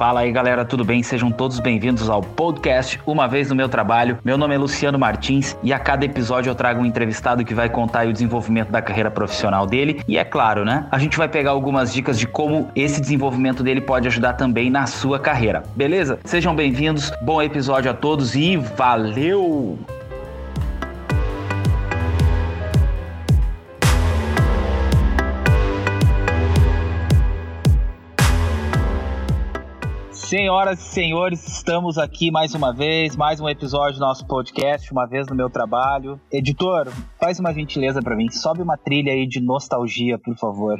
Fala aí, galera, tudo bem? Sejam todos bem-vindos ao podcast Uma Vez no Meu Trabalho. Meu nome é Luciano Martins e a cada episódio eu trago um entrevistado que vai contar o desenvolvimento da carreira profissional dele. E é claro, né? A gente vai pegar algumas dicas de como esse desenvolvimento dele pode ajudar também na sua carreira. Beleza? Sejam bem-vindos, bom episódio a todos e valeu! Senhoras e senhores, estamos aqui mais uma vez, mais um episódio do nosso podcast, uma vez no meu trabalho. Editor, faz uma gentileza para mim, sobe uma trilha aí de nostalgia, por favor.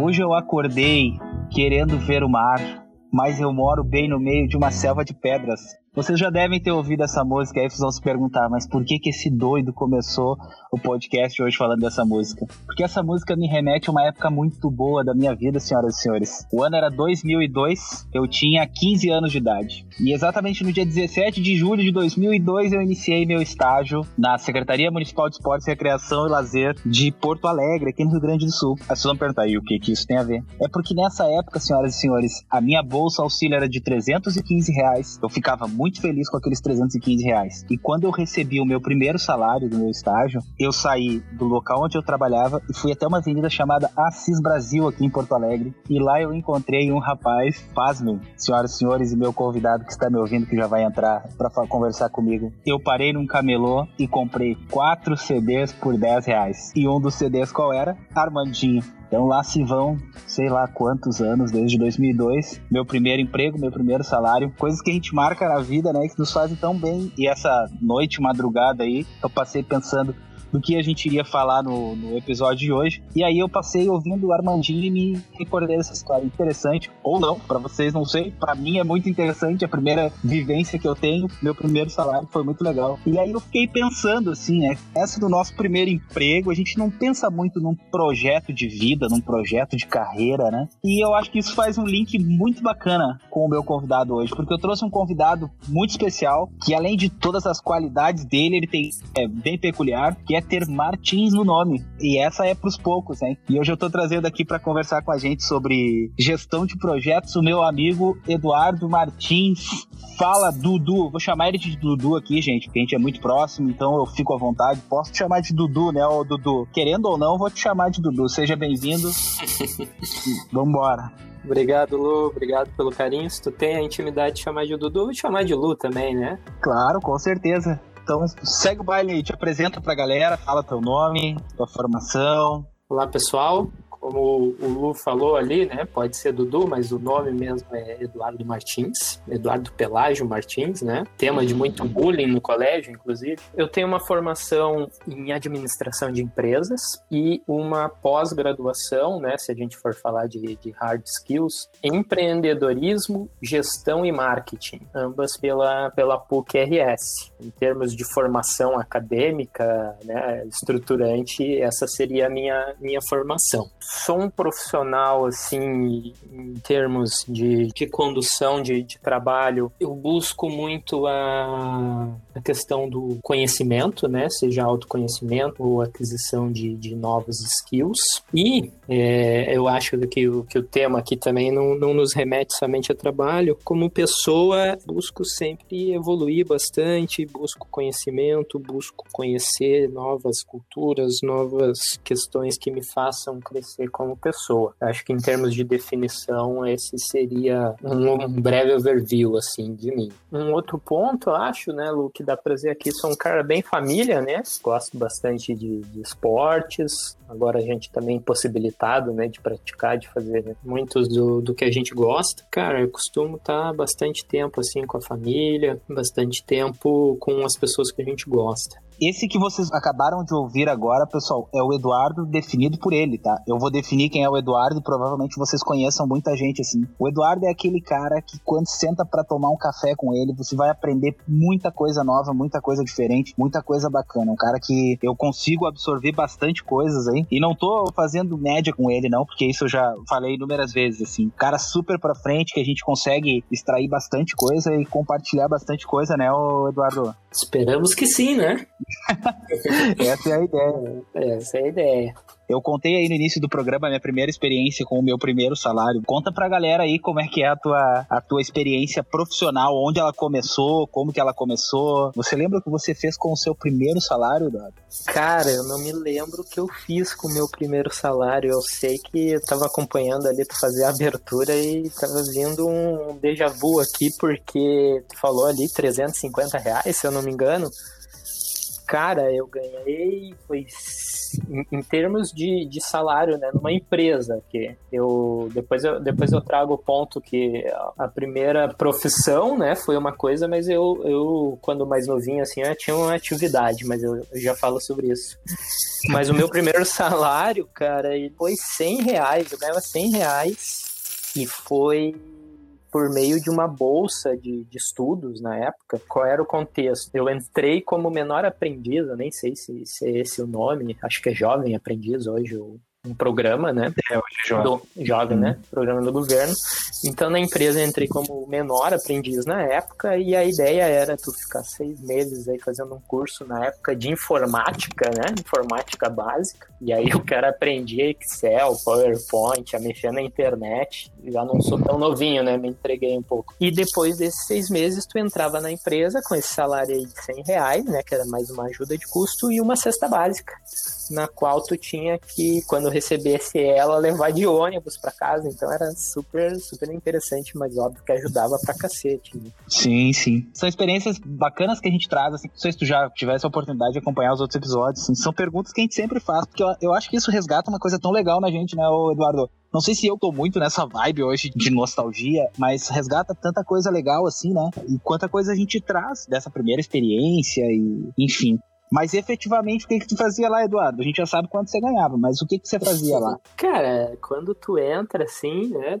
Hoje eu acordei querendo ver o mar, mas eu moro bem no meio de uma selva de pedras. Vocês já devem ter ouvido essa música, aí vocês vão se perguntar, mas por que que esse doido começou o podcast hoje falando dessa música? Porque essa música me remete a uma época muito boa da minha vida, senhoras e senhores. O ano era 2002, eu tinha 15 anos de idade. E exatamente no dia 17 de julho de 2002 eu iniciei meu estágio na Secretaria Municipal de Esportes, Recreação e Lazer de Porto Alegre, aqui no Rio Grande do Sul. Aí vocês vão perguntar, aí o que que isso tem a ver? É porque nessa época, senhoras e senhores, a minha bolsa auxílio era de 315 reais. Eu ficava muito muito feliz com aqueles 315 reais. E quando eu recebi o meu primeiro salário do meu estágio, eu saí do local onde eu trabalhava e fui até uma avenida chamada Assis Brasil, aqui em Porto Alegre. E lá eu encontrei um rapaz, pasmem, senhoras e senhores, e meu convidado que está me ouvindo, que já vai entrar para conversar comigo. Eu parei num camelô e comprei quatro CDs por 10 reais. E um dos CDs qual era? Armandinho. Então lá se vão, sei lá quantos anos, desde 2002, meu primeiro emprego, meu primeiro salário, coisas que a gente marca na vida, né, que nos fazem tão bem. E essa noite, madrugada aí, eu passei pensando do que a gente iria falar no, no, episódio de hoje. E aí eu passei ouvindo o Armandinho e me recordei dessa história. Interessante, ou não, para vocês não sei. Para mim é muito interessante, a primeira vivência que eu tenho, meu primeiro salário foi muito legal. E aí eu fiquei pensando assim, né? Essa do nosso primeiro emprego, a gente não pensa muito num projeto de vida, num projeto de carreira, né? E eu acho que isso faz um link muito bacana com o meu convidado hoje, porque eu trouxe um convidado muito especial, que além de todas as qualidades dele, ele tem é bem peculiar, que é ter Martins no nome. E essa é pros poucos, hein? E hoje eu tô trazendo aqui para conversar com a gente sobre gestão de projetos o meu amigo Eduardo Martins. Fala, Dudu. Vou chamar ele de Dudu aqui, gente, porque a gente é muito próximo, então eu fico à vontade. Posso te chamar de Dudu, né, ô Dudu? Querendo ou não, vou te chamar de Dudu. Seja bem-vindo. Vambora. Obrigado, Lu. Obrigado pelo carinho. Se tu tem a intimidade de chamar de Dudu, vou te chamar de Lu também, né? Claro, com certeza. Então, segue o baile aí, te apresenta pra galera, fala teu nome, tua formação. Olá, pessoal como o Lu falou ali, né? Pode ser Dudu, mas o nome mesmo é Eduardo Martins, Eduardo Pelágio Martins, né? Tema de muito bullying no colégio, inclusive. Eu tenho uma formação em administração de empresas e uma pós-graduação, né? Se a gente for falar de, de hard skills, em empreendedorismo, gestão e marketing, ambas pela, pela PUC-RS. Em termos de formação acadêmica, né, estruturante, essa seria a minha, minha formação sou um profissional, assim, em termos de, de condução de, de trabalho, eu busco muito a, a questão do conhecimento, né? Seja autoconhecimento ou aquisição de, de novos skills. E é, eu acho que o, que o tema aqui também não, não nos remete somente a trabalho. Como pessoa, busco sempre evoluir bastante, busco conhecimento, busco conhecer novas culturas, novas questões que me façam crescer como pessoa. Acho que em termos de definição, esse seria um, um breve overview, assim, de mim. Um outro ponto, acho, né, Lu, que dá pra dizer aqui, sou um cara bem família, né? Gosto bastante de, de esportes. Agora a gente também possibilitado, né, de praticar, de fazer né, muitos do, do que a gente gosta. Cara, eu costumo estar bastante tempo, assim, com a família, bastante tempo com as pessoas que a gente gosta. Esse que vocês acabaram de ouvir agora, pessoal, é o Eduardo definido por ele, tá? Eu vou definir quem é o Eduardo e provavelmente vocês conheçam muita gente assim. O Eduardo é aquele cara que quando senta para tomar um café com ele, você vai aprender muita coisa nova, muita coisa diferente, muita coisa bacana. Um cara que eu consigo absorver bastante coisas aí. E não tô fazendo média com ele, não, porque isso eu já falei inúmeras vezes, assim. Cara super pra frente, que a gente consegue extrair bastante coisa e compartilhar bastante coisa, né, Eduardo? Esperamos que sim, né? Essa é a ideia. Essa é a ideia. Eu contei aí no início do programa a minha primeira experiência com o meu primeiro salário. Conta pra galera aí como é que é a tua, a tua experiência profissional, onde ela começou, como que ela começou. Você lembra o que você fez com o seu primeiro salário, Dado? Cara, eu não me lembro o que eu fiz com o meu primeiro salário. Eu sei que eu tava acompanhando ali pra fazer a abertura e tava vindo um déjà vu aqui, porque tu falou ali 350 reais, se eu não me engano. Cara, eu ganhei, foi em, termos de, de salário, né, numa empresa, que eu depois eu depois eu trago o ponto que a primeira profissão, né, foi uma coisa, mas eu, eu quando mais novinho assim, eu tinha uma atividade, mas eu, eu já falo sobre isso. Mas o meu primeiro salário, cara, foi 100 reais, eu ganhava 100 reais e foi por meio de uma bolsa de, de, estudos na época. Qual era o contexto? Eu entrei como menor aprendiz, eu nem sei se, se é esse o nome, acho que é jovem aprendiz hoje, um programa, né? É, hoje é jovem. Do, jovem, né? Programa do governo. Então na empresa eu entrei como menor aprendiz na época e a ideia era tu ficar seis meses aí fazendo um curso na época de informática, né? Informática básica. E aí o cara aprendia Excel, PowerPoint, a mexer na internet. Já não sou tão novinho, né? Me entreguei um pouco. E depois desses seis meses tu entrava na empresa com esse salário aí de 100 reais, né? Que era mais uma ajuda de custo e uma cesta básica, na qual tu tinha que, quando recebesse ela, levar de ônibus para casa. Então era super, super interessante, mas óbvio que ajudava pra cacete. Né? Sim, sim. São experiências bacanas que a gente traz, assim. Não sei se tu já tivesse a oportunidade de acompanhar os outros episódios, assim. São perguntas que a gente sempre faz, porque eu, eu acho que isso resgata uma coisa tão legal na gente, né, Eduardo? Não sei se eu tô muito nessa vibe hoje de nostalgia, mas resgata tanta coisa legal assim, né? E quanta coisa a gente traz dessa primeira experiência e, enfim. Mas efetivamente, o que, que tu fazia lá, Eduardo? A gente já sabe quanto você ganhava, mas o que, que você fazia lá? Cara, quando tu entra assim, né?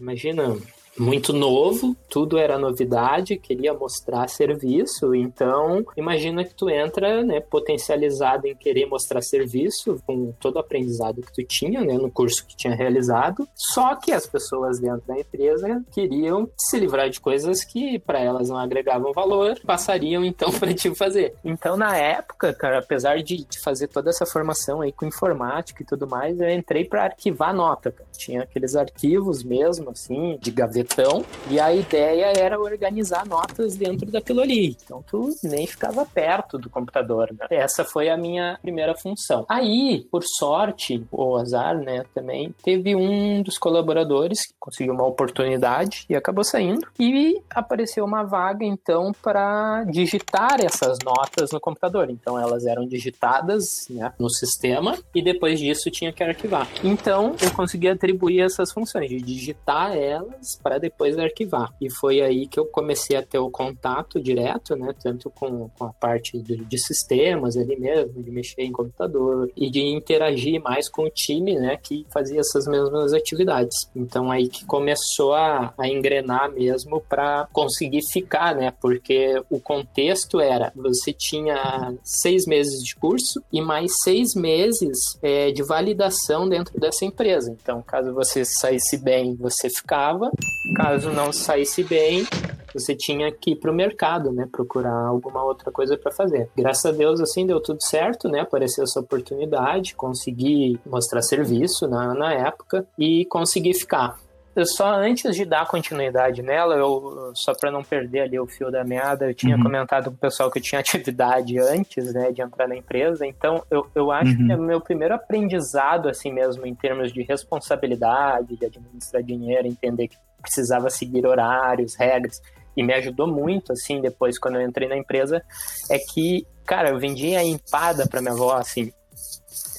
Imagina, muito novo, tudo era novidade, queria mostrar serviço, então imagina que tu entra, né, potencializado em querer mostrar serviço com todo o aprendizado que tu tinha, né, no curso que tinha realizado, só que as pessoas dentro da empresa queriam se livrar de coisas que para elas não agregavam valor, passariam então para ti fazer. Então na época, cara, apesar de, de, fazer toda essa formação aí com informática e tudo mais, eu entrei para arquivar nota, cara. tinha aqueles arquivos mesmo assim, de gaveta então, e a ideia era organizar notas dentro daquilo ali. Então tu nem ficava perto do computador. Né? Essa foi a minha primeira função. Aí, por sorte, ou azar, né, também, teve um dos colaboradores que conseguiu uma oportunidade e acabou saindo. E apareceu uma vaga, então, para digitar essas notas no computador. Então elas eram digitadas né, no sistema e depois disso tinha que arquivar. Então eu consegui atribuir essas funções de digitar elas para para depois arquivar. E foi aí que eu comecei a ter o contato direto, né, tanto com, com a parte de, de sistemas ali mesmo, de mexer em computador e de interagir mais com o time, né, que fazia essas mesmas atividades. Então aí que começou a, a engrenar mesmo para conseguir ficar, né, porque o contexto era você tinha seis meses de curso e mais seis meses é, de validação dentro dessa empresa. Então, caso você saísse bem, você ficava. Caso não saísse bem, você tinha que ir para o mercado, né? Procurar alguma outra coisa para fazer. Graças a Deus, assim, deu tudo certo, né? Apareceu essa oportunidade, consegui mostrar serviço na, na época e consegui ficar. Eu só antes de dar continuidade nela, eu só para não perder ali o fio da meada, eu tinha uhum. comentado com o pessoal que eu tinha atividade antes, né, de entrar na empresa. Então, eu, eu acho uhum. que é meu primeiro aprendizado assim mesmo em termos de responsabilidade, de administrar dinheiro, entender que precisava seguir horários, regras, e me ajudou muito, assim, depois, quando eu entrei na empresa, é que, cara, eu vendia empada para minha avó, assim.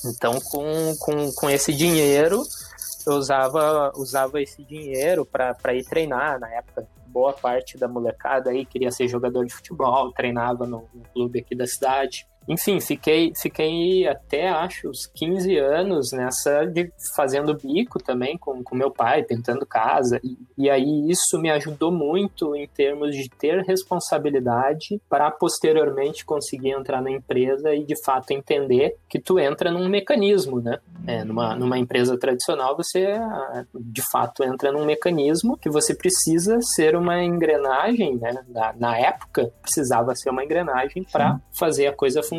Então, com, com, com esse dinheiro, eu usava, usava esse dinheiro para ir treinar na época. Boa parte da molecada aí queria ser jogador de futebol, treinava no, no clube aqui da cidade. Enfim, fiquei, fiquei até, acho, uns 15 anos nessa de fazendo bico também com, com meu pai, pintando casa. E, e aí isso me ajudou muito em termos de ter responsabilidade para posteriormente conseguir entrar na empresa e de fato entender que tu entra num mecanismo, né? É, numa, numa empresa tradicional, você de fato entra num mecanismo que você precisa ser uma engrenagem, né? Na, na época, precisava ser uma engrenagem para fazer a coisa funcionar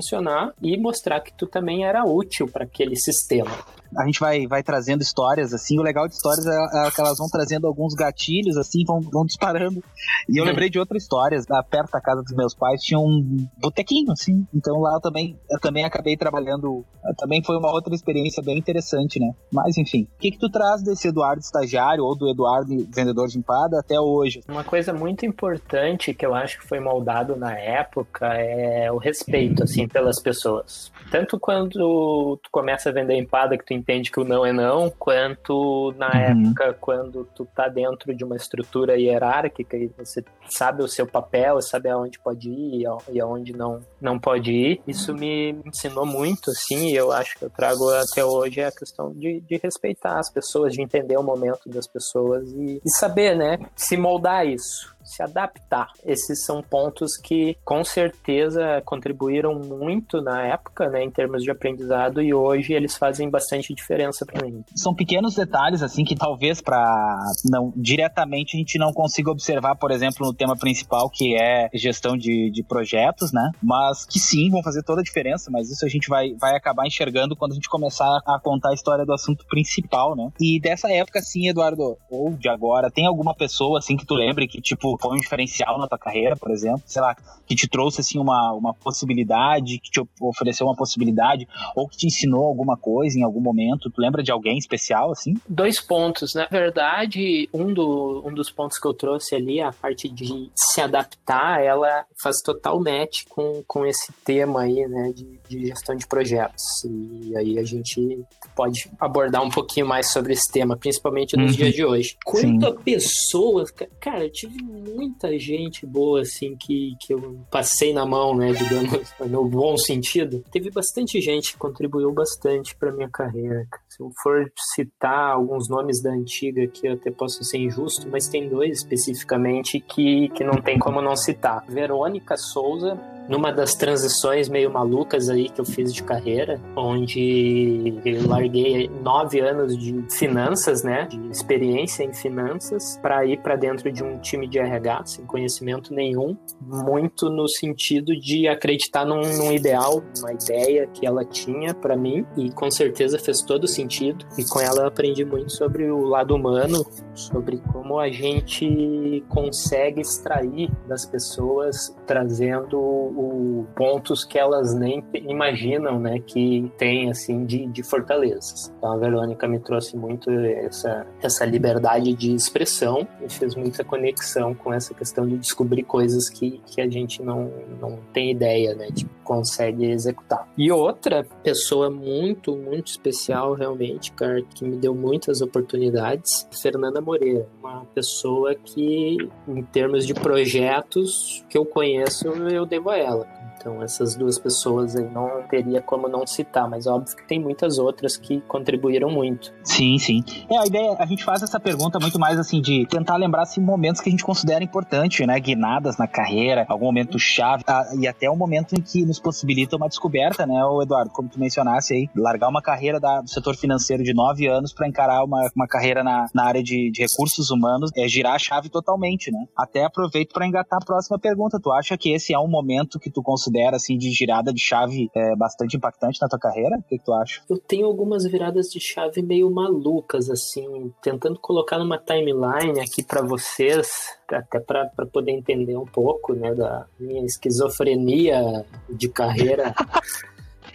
e mostrar que tu também era útil para aquele sistema a gente vai, vai trazendo histórias, assim. O legal de histórias é, é que elas vão trazendo alguns gatilhos, assim, vão, vão disparando. E eu uhum. lembrei de outras histórias. Perto da casa dos meus pais tinha um botequinho, assim. Então lá eu também, eu também acabei trabalhando. Também foi uma outra experiência bem interessante, né? Mas enfim, o que, que tu traz desse Eduardo estagiário ou do Eduardo vendedor de empada até hoje? Uma coisa muito importante que eu acho que foi moldado na época é o respeito, assim, pelas pessoas. Tanto quando tu começa a vender empada que tu entende que o não é não, quanto na uhum. época quando tu tá dentro de uma estrutura hierárquica e você sabe o seu papel, sabe aonde pode ir e aonde não, não pode ir. Isso me ensinou muito, assim, e eu acho que eu trago até hoje a questão de, de respeitar as pessoas, de entender o momento das pessoas e, e saber, né, se moldar isso se adaptar. Esses são pontos que com certeza contribuíram muito na época, né, em termos de aprendizado e hoje eles fazem bastante diferença para mim. São pequenos detalhes assim que talvez para não diretamente a gente não consiga observar, por exemplo, no tema principal que é gestão de, de projetos, né? Mas que sim vão fazer toda a diferença, mas isso a gente vai, vai acabar enxergando quando a gente começar a contar a história do assunto principal, né? E dessa época, sim, Eduardo, ou de agora, tem alguma pessoa assim que tu lembre que tipo foi um diferencial na tua carreira, por exemplo, sei lá, que te trouxe assim uma, uma possibilidade, que te ofereceu uma possibilidade, ou que te ensinou alguma coisa em algum momento? Tu lembra de alguém especial assim? Dois pontos, na verdade, um, do, um dos pontos que eu trouxe ali, a parte de se adaptar, ela faz total match com, com esse tema aí, né, de, de gestão de projetos. E aí a gente pode abordar um pouquinho mais sobre esse tema, principalmente nos uhum. dias de hoje. Quanto Sim. a pessoas, cara, eu tive muita gente boa, assim, que, que eu passei na mão, né, digamos, no bom sentido. Teve bastante gente que contribuiu bastante para minha carreira. Se eu for citar alguns nomes da antiga aqui, eu até posso ser injusto, mas tem dois especificamente que, que não tem como não citar. Verônica Souza, numa das transições meio malucas aí que eu fiz de carreira, onde eu larguei nove anos de finanças, né, de experiência em finanças, para ir para dentro de um time de RH sem conhecimento nenhum, muito no sentido de acreditar num, num ideal, uma ideia que ela tinha para mim e com certeza fez todo sentido. E com ela eu aprendi muito sobre o lado humano, sobre como a gente consegue extrair das pessoas trazendo o, pontos que elas nem imaginam, né, que tem assim de, de fortalezas. Então a Verônica me trouxe muito essa essa liberdade de expressão e fez muita conexão com essa questão de descobrir coisas que, que a gente não, não tem ideia, né, de consegue executar. E outra pessoa muito, muito especial realmente, cara, que me deu muitas oportunidades, Fernanda Moreira, uma pessoa que em termos de projetos que eu conheço, eu devo a ela ela. Então, essas duas pessoas aí não teria como não citar, mas óbvio que tem muitas outras que contribuíram muito. Sim, sim. É, a ideia, a gente faz essa pergunta muito mais assim de tentar lembrar assim, momentos que a gente considera importante, né? Guinadas na carreira, algum momento chave, ah, e até o momento em que nos possibilita uma descoberta, né, o Eduardo, como tu mencionasse aí, largar uma carreira da, do setor financeiro de nove anos para encarar uma, uma carreira na, na área de, de recursos humanos, é girar a chave totalmente, né? Até aproveito para engatar a próxima pergunta. Tu acha que esse é um momento que tu considera considera assim de girada de chave é, bastante impactante na tua carreira? O que, que, tu acha? Eu tenho algumas viradas de chave meio malucas assim, tentando colocar numa timeline aqui para vocês, até para poder entender um pouco, né, da minha esquizofrenia de carreira.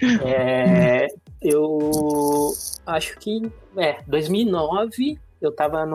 é, eu acho que é 2009 eu estava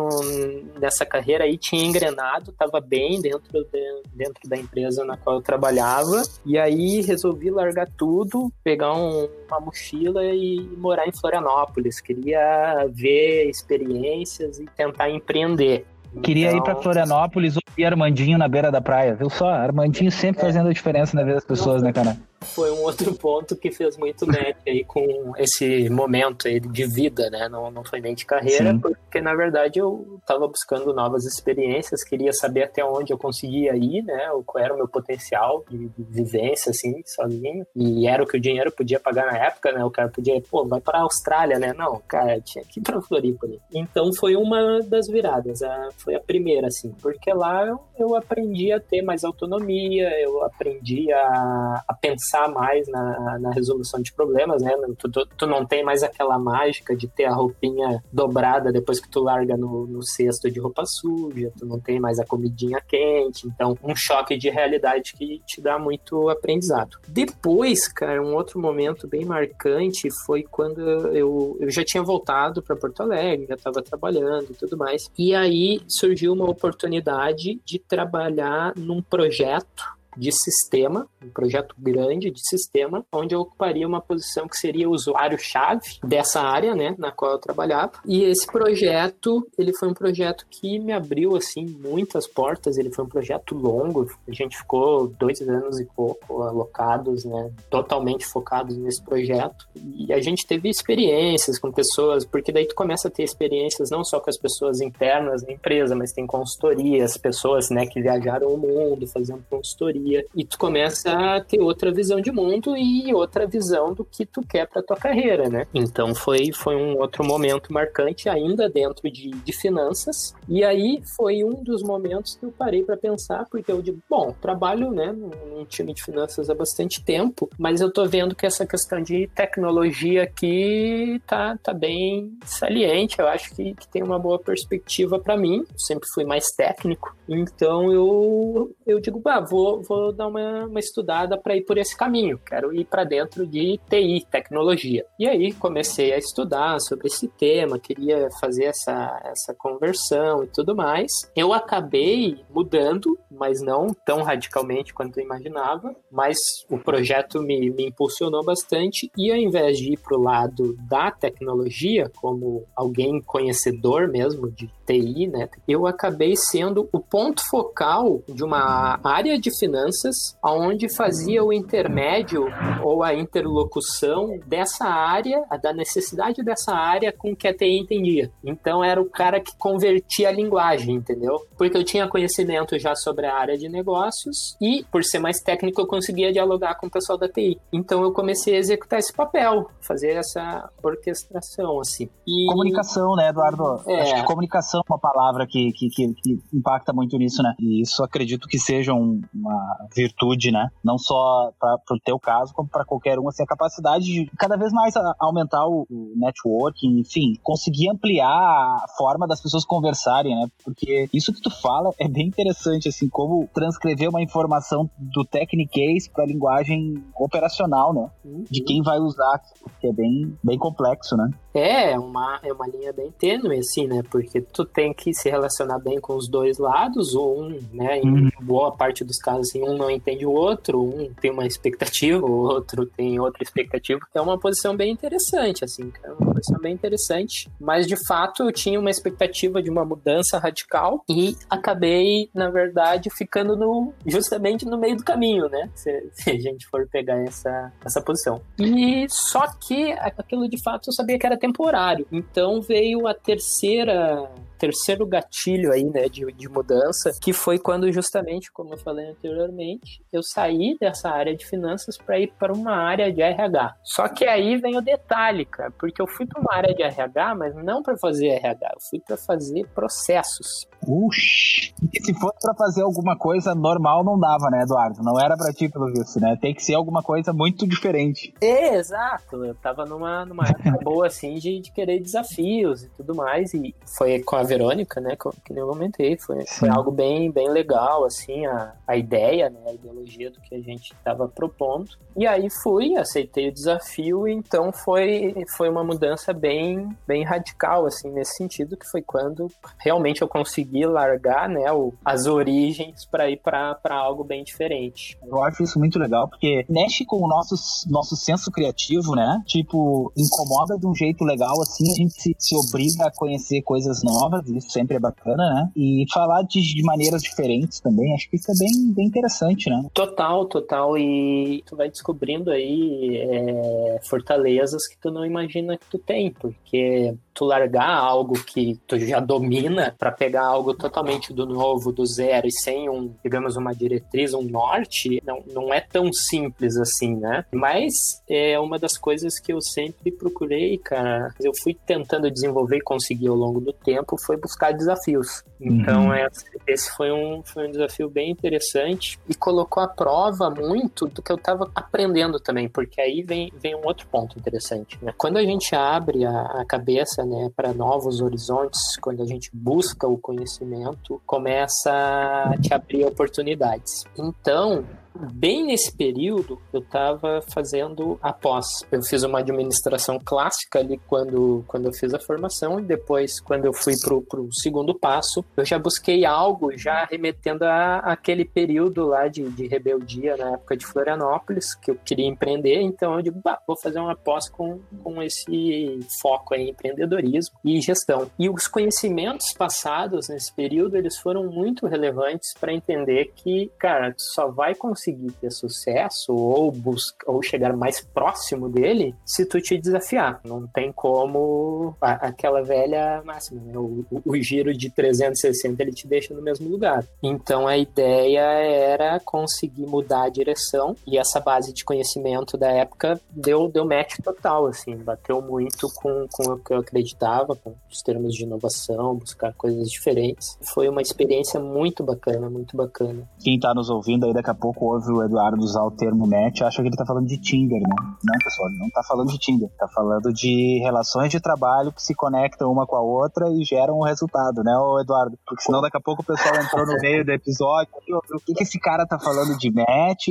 nessa carreira aí, tinha engrenado, estava bem dentro, de, dentro da empresa na qual eu trabalhava, e aí resolvi largar tudo, pegar um, uma mochila e morar em Florianópolis. Queria ver experiências e tentar empreender. Queria então... ir para Florianópolis ouvir Armandinho na beira da praia, viu só? Armandinho sempre é. fazendo a diferença na vida das pessoas, né, cara? Foi um outro ponto que fez muito match aí com esse momento aí de vida, né? Não, não foi nem de carreira, Sim. porque na verdade eu estava buscando novas experiências, queria saber até onde eu conseguia ir, né? Qual era o meu potencial de, de vivência, assim, sozinho. E era o que o dinheiro podia pagar na época, né? O cara podia, pô, vai para a Austrália, né? Não, cara, tinha que ir para Floripa. Então foi uma das viradas, a, foi a primeira, assim, porque lá eu, eu aprendi a ter mais autonomia, eu aprendi a, a pensar mais na, na resolução de problemas, né? Tu, tu, tu, não tem mais aquela mágica de ter a roupinha dobrada depois que tu larga no, no cesto de roupa suja, tu não tem mais a comidinha quente, então um choque de realidade que te dá muito aprendizado. Depois, cara, um outro momento bem marcante foi quando eu, eu já tinha voltado para Porto Alegre, já estava trabalhando e tudo mais, e aí surgiu uma oportunidade de trabalhar num projeto de sistema, um projeto grande de sistema, onde eu ocuparia uma posição que seria usuário-chave dessa área, né, na qual eu trabalhava. E esse projeto, ele foi um projeto que me abriu, assim, muitas portas. Ele foi um projeto longo. A gente ficou dois anos e pouco alocados, né, totalmente focados nesse projeto. E a gente teve experiências com pessoas, porque daí tu começa a ter experiências não só com as pessoas internas da empresa, mas tem consultorias, pessoas, né, que viajaram o mundo fazendo consultoria e tu começa a ter outra visão de mundo e outra visão do que tu quer para tua carreira, né? Então foi, foi um outro momento marcante ainda dentro de, de finanças. E aí foi um dos momentos que eu parei para pensar, porque eu digo, bom, trabalho, né, num time de finanças há bastante tempo, mas eu tô vendo que essa questão de tecnologia aqui tá, tá bem saliente, eu acho que, que tem uma boa perspectiva para mim, eu sempre fui mais técnico, então eu, eu digo, bah, vou, vou dar uma, uma estudada para ir por esse caminho. Quero ir para dentro de TI, tecnologia. E aí comecei a estudar sobre esse tema, queria fazer essa, essa conversão e tudo mais. Eu acabei mudando, mas não tão radicalmente quanto eu imaginava. Mas o projeto me, me impulsionou bastante e ao invés de ir para o lado da tecnologia, como alguém conhecedor mesmo de TI, né, eu acabei sendo o ponto focal de uma área de finanças finanças, onde fazia o intermédio ou a interlocução dessa área, da necessidade dessa área com que a TI entendia. Então era o cara que convertia a linguagem, entendeu? Porque eu tinha conhecimento já sobre a área de negócios e, por ser mais técnico, eu conseguia dialogar com o pessoal da TI. Então eu comecei a executar esse papel, fazer essa orquestração, assim. E... Comunicação, né, Eduardo? É. Acho que comunicação é uma palavra que, que, que, que impacta muito nisso, né? E isso acredito que seja um, uma, virtude, né? Não só para o teu caso, como para qualquer um, assim, a capacidade de cada vez mais aumentar o, o networking, enfim, conseguir ampliar a forma das pessoas conversarem, né? Porque isso que tu fala é bem interessante, assim, como transcrever uma informação do Technicase para a linguagem operacional, né? De quem vai usar, que é bem, bem complexo, né? É, uma, é uma linha bem tênue, assim, né? Porque tu tem que se relacionar bem com os dois lados, ou um, né? Em hum. boa parte dos casos, assim, um não entende o outro, um tem uma expectativa, o outro tem outra expectativa. É uma posição bem interessante, assim, é uma posição bem interessante. Mas, de fato, eu tinha uma expectativa de uma mudança radical e acabei, na verdade, ficando no, justamente no meio do caminho, né? Se, se a gente for pegar essa, essa posição. E só que aquilo, de fato, eu sabia que era temporário. Então veio a terceira terceiro gatilho aí, né, de, de mudança, que foi quando justamente, como eu falei anteriormente, eu saí dessa área de finanças para ir para uma área de RH. Só que aí vem o detalhe, cara, porque eu fui para uma área de RH, mas não para fazer RH, eu fui para fazer processos. Uxi. E se fosse para fazer alguma coisa normal, não dava, né, Eduardo? Não era para ti, pelo visto, né? Tem que ser alguma coisa muito diferente. É, exato. Eu tava numa, numa época boa, assim, de, de querer desafios e tudo mais. E foi com a Verônica, né, que eu comentei. Foi, foi algo bem, bem legal, assim, a, a ideia, né, a ideologia do que a gente estava propondo. E aí fui, aceitei o desafio, e então foi, foi uma mudança bem, bem radical, assim, nesse sentido, que foi quando realmente eu consegui largar, né, o, as origens para ir para algo bem diferente. Eu acho isso muito legal, porque mexe com o nosso, nosso senso criativo, né? Tipo, incomoda de um jeito legal, assim, a gente se, se obriga a conhecer coisas novas provas, isso sempre é bacana, né? E falar de, de maneiras diferentes também, acho que isso é bem, bem interessante, né? Total, total. E tu vai descobrindo aí é, fortalezas que tu não imagina que tu tem, porque tu largar algo que tu já domina para pegar algo totalmente do novo, do zero e sem um, digamos, uma diretriz, um norte, não, não é tão simples assim, né? Mas é uma das coisas que eu sempre procurei, cara. Eu fui tentando desenvolver e conseguir ao longo do tempo foi buscar desafios. Então, uhum. esse foi um, foi um desafio bem interessante e colocou à prova muito do que eu estava aprendendo também, porque aí vem, vem um outro ponto interessante. Né? Quando a gente abre a, a cabeça né, para novos horizontes, quando a gente busca o conhecimento, começa a te abrir oportunidades. Então, bem nesse período, eu estava fazendo a pós. Eu fiz uma administração clássica ali quando, quando eu fiz a formação, e depois, quando eu fui para o segundo passo, eu já busquei algo já remetendo a aquele período lá de, de rebeldia na época de Florianópolis, que eu queria empreender, então eu digo, bah, vou fazer uma pós com, com esse foco em empreendedorismo e gestão. E os conhecimentos passados nesse período, eles foram muito relevantes para entender que, cara, tu só vai conseguir conseguir ter sucesso ou buscar ou chegar mais próximo dele se tu te desafiar. Não tem como a, aquela velha máxima, né? o, o, o, giro de 360 ele te deixa no mesmo lugar. Então a ideia era conseguir mudar a direção e essa base de conhecimento da época deu, deu match total, assim, bateu muito com, com o que eu acreditava, com os termos de inovação, buscar coisas diferentes. Foi uma experiência muito bacana, muito bacana. Quem tá nos ouvindo aí daqui a pouco ouve o Eduardo usar o termo match, acha que ele tá falando de Tinder, né? Não, pessoal, ele não tá falando de Tinder. Tá falando de relações de trabalho que se conectam uma com a outra e geram um resultado, né, Eduardo? Porque senão daqui a pouco o pessoal entrou no meio do episódio. O que, que esse cara tá falando de match?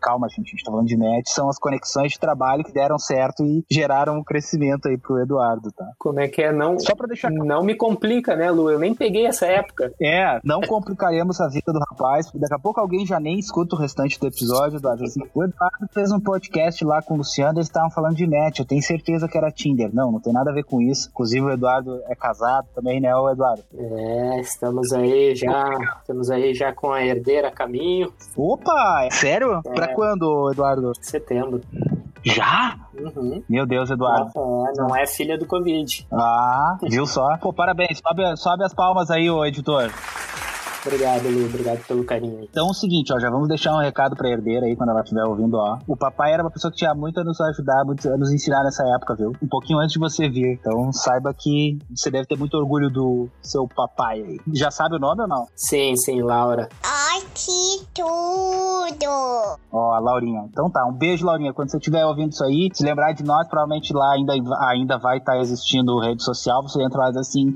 Calma, gente, a gente tá falando de match. São as conexões de trabalho que deram certo e geraram um crescimento aí pro Eduardo, tá? Como é que é? Não, Só pra deixar... Não me complica, né, Lu? Eu nem peguei essa época. É, não complicaremos a vida do rapaz, porque daqui a pouco alguém já nem escuta o restante do episódio, Eduardo. Assim, o Eduardo fez um podcast lá com o Luciano, eles estavam falando de match. Eu tenho certeza que era Tinder. Não, não tem nada a ver com isso. Inclusive, o Eduardo é casado também, né, o Eduardo? É, estamos aí já. Estamos aí já com a herdeira a caminho. Opa! É sério? É. Pra quando, Eduardo? Setembro. Já? Uhum. Meu Deus, Eduardo. É, não é filha do Covid. Ah, viu só? Pô, parabéns. Sobe, sobe as palmas aí, ô editor. Obrigado, Lu. Obrigado pelo carinho. Então é o seguinte, ó, já vamos deixar um recado pra herdeira aí quando ela estiver ouvindo, ó. O papai era uma pessoa que tinha muito a nos ajudar, muito a nos ensinar nessa época, viu? Um pouquinho antes de você vir. Então saiba que você deve ter muito orgulho do seu papai aí. Já sabe o nome ou não? Sim, sim, Laura. Ai, que tudo! Ó, a Laurinha. Então tá, um beijo, Laurinha. Quando você estiver ouvindo isso aí, se lembrar de nós, provavelmente lá ainda, ainda vai estar tá existindo rede social. Você entra lá e diz assim: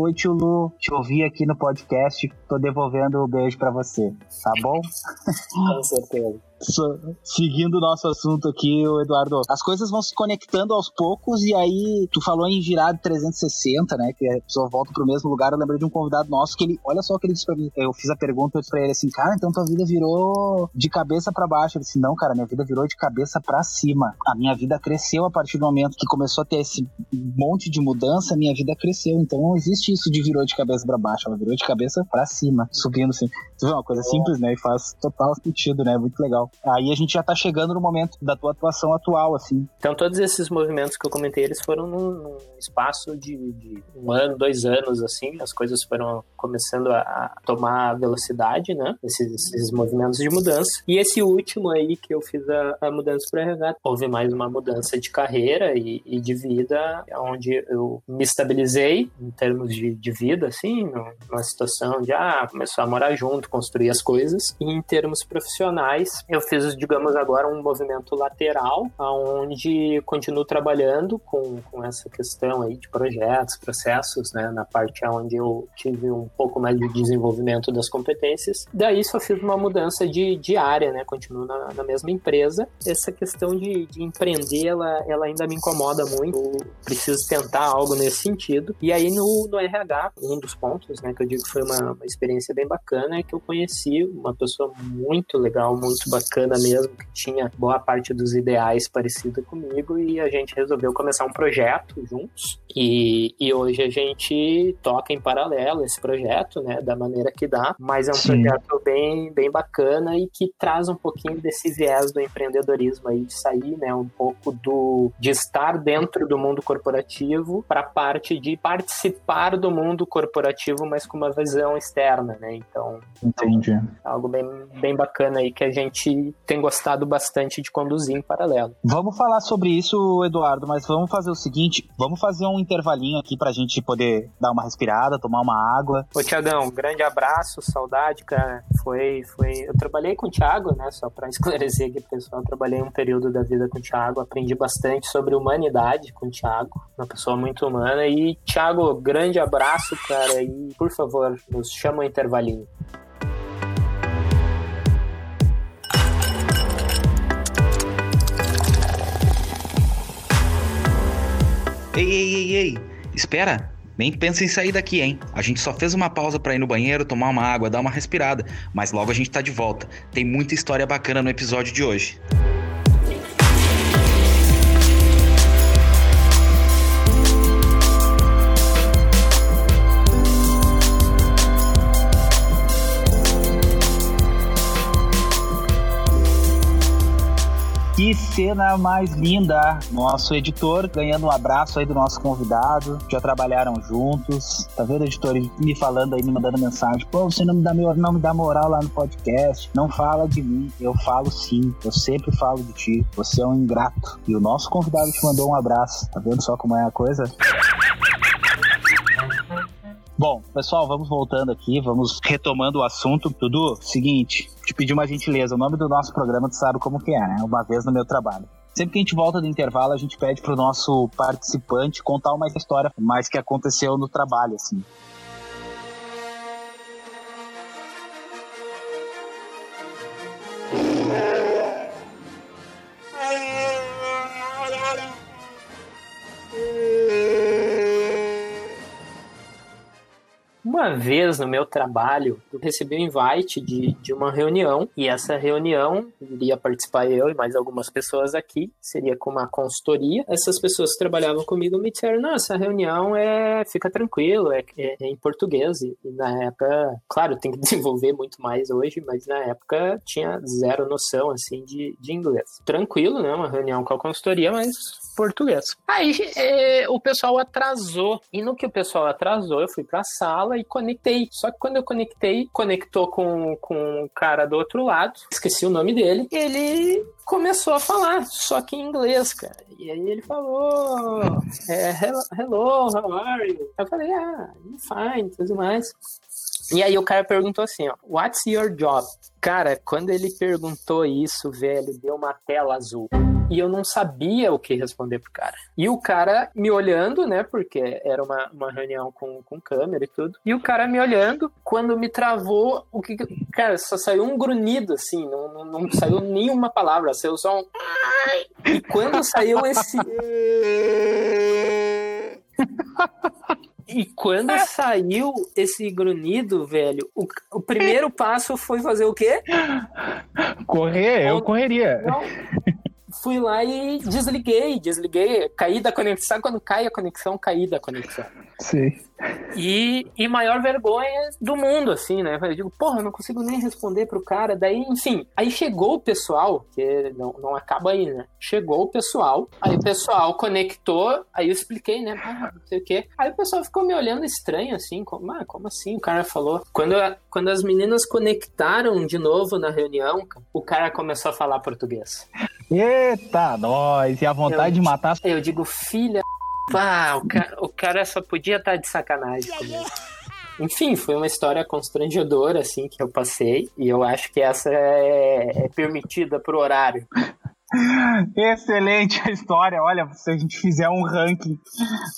Oi, tio Lu, te ouvi aqui no podcast, tô devolvendo o um beijo para você, tá bom? Com certeza seguindo o nosso assunto aqui, o Eduardo, as coisas vão se conectando aos poucos e aí tu falou em virar de 360, né? Que a pessoa volta pro mesmo lugar. Eu lembrei de um convidado nosso que ele, olha só o que ele disse pra mim. Eu fiz a pergunta pra ele assim, cara, então tua vida virou de cabeça para baixo. Ele disse, não, cara, minha vida virou de cabeça para cima. A minha vida cresceu a partir do momento que começou a ter esse monte de mudança, minha vida cresceu. Então não existe isso de virou de cabeça para baixo, ela virou de cabeça para cima, subindo assim. Isso é uma coisa simples, né? E faz total sentido, né? Muito legal. Aí a gente já tá chegando no momento da tua atuação atual, assim. Então todos esses movimentos que eu comentei, eles foram num, num espaço de, de, um ano, dois anos, assim, as coisas foram começando a, a tomar velocidade, né? Esses, esses, movimentos de mudança. E esse último aí que eu fiz a, a mudança para RH, houve mais uma mudança de carreira e, e, de vida, onde eu me estabilizei em termos de, de vida, assim, numa situação de, ah, começou a morar junto, construir as coisas. E em termos profissionais, eu eu fiz, digamos, agora um movimento lateral, onde continuo trabalhando com, com essa questão aí de projetos, processos, né, na parte onde eu tive um pouco mais de desenvolvimento das competências. Daí só fiz uma mudança de, de área, né, continuo na, na mesma empresa. Essa questão de, de empreender, ela, ela ainda me incomoda muito, eu preciso tentar algo nesse sentido. E aí no, no RH, um dos pontos, né, que eu digo que foi uma, uma experiência bem bacana, é que eu conheci uma pessoa muito legal, muito bacana, bacana mesmo, que tinha boa parte dos ideais parecida comigo e a gente resolveu começar um projeto juntos. E, e hoje a gente toca em paralelo esse projeto, né, da maneira que dá, mas é um Sim. projeto bem, bem bacana e que traz um pouquinho desse viés do empreendedorismo aí, de sair, né, um pouco do de estar dentro do mundo corporativo para a parte de participar do mundo corporativo, mas com uma visão externa, né? Então, Entendi. é algo bem, bem bacana aí que a gente tem gostado bastante de conduzir em paralelo. Vamos falar sobre isso, Eduardo, mas vamos fazer o seguinte, vamos fazer um intervalinho aqui para a gente poder dar uma respirada, tomar uma água. Ô, Tiagão, grande abraço, saudade, cara. Foi, foi... Eu trabalhei com o Thiago, né? Só para esclarecer aqui, pessoal. Eu trabalhei um período da vida com o Thiago, aprendi bastante sobre humanidade com o Thiago, uma pessoa muito humana. E, Thiago, grande abraço, cara. E, por favor, nos chama o intervalinho. Ei, ei, ei, ei, espera! Nem pensa em sair daqui, hein? A gente só fez uma pausa para ir no banheiro, tomar uma água, dar uma respirada, mas logo a gente tá de volta. Tem muita história bacana no episódio de hoje. Cena mais linda! Nosso editor ganhando um abraço aí do nosso convidado. Já trabalharam juntos. Tá vendo, editor? Me falando aí, me mandando mensagem. Pô, você não me dá, não me dá moral lá no podcast. Não fala de mim. Eu falo sim. Eu sempre falo de ti. Você é um ingrato. E o nosso convidado te mandou um abraço. Tá vendo só como é a coisa? Bom, pessoal, vamos voltando aqui, vamos retomando o assunto. Dudu, seguinte, te pedir uma gentileza. O nome do nosso programa tu sabe como que é, né? Uma vez no meu trabalho. Sempre que a gente volta do intervalo, a gente pede pro nosso participante contar uma história mais que aconteceu no trabalho, assim. Uma vez no meu trabalho, eu recebi um invite de, de uma reunião, e essa reunião iria participar eu e mais algumas pessoas aqui, seria com uma consultoria. Essas pessoas que trabalhavam comigo me disseram: não, essa reunião é fica tranquilo, é, é, é em português. E, e na época, claro, tem que desenvolver muito mais hoje, mas na época tinha zero noção assim de, de inglês. Tranquilo, né? Uma reunião com a consultoria, mas português. Aí é, o pessoal atrasou. E no que o pessoal atrasou, eu fui pra sala e conectei. Só que quando eu conectei, conectou com, com o cara do outro lado, esqueci o nome dele, ele começou a falar, só que em inglês, cara. E aí ele falou, é, hello, how are you? Eu falei, ah, I'm fine, tudo mais. E aí o cara perguntou assim, ó, what's your job? Cara, quando ele perguntou isso, velho, deu uma tela azul e eu não sabia o que responder pro cara. E o cara me olhando, né, porque era uma, uma reunião com, com câmera e tudo, e o cara me olhando, quando me travou, o que. Cara, só saiu um grunhido, assim, não, não, não saiu nenhuma palavra, saiu só um. E quando saiu esse. E quando saiu esse grunhido, velho, o, o, primeiro passo foi fazer o quê? Correr, eu correria. Não, fui lá e desliguei, desliguei, caí da conexão. Quando cai a conexão, caí da conexão. Sim. E, e maior vergonha do mundo, assim, né? Eu digo, porra, eu não consigo nem responder pro cara. Daí, enfim, aí chegou o pessoal, que não, não acaba aí, né? Chegou o pessoal, aí o pessoal conectou, aí eu expliquei, né? Ah, não sei o quê. Aí o pessoal ficou me olhando estranho, assim, como, ah, como assim? O cara falou. Quando, quando as meninas conectaram de novo na reunião, o cara começou a falar português. Eita, nós! E a vontade eu, de matar. Eu digo, filha. Pá, o cara, o cara só podia estar tá de sacanagem comigo. Enfim, foi uma história constrangedora, assim, que eu passei. E eu acho que essa é, é permitida pro horário. Excelente a história. Olha, se a gente fizer um ranking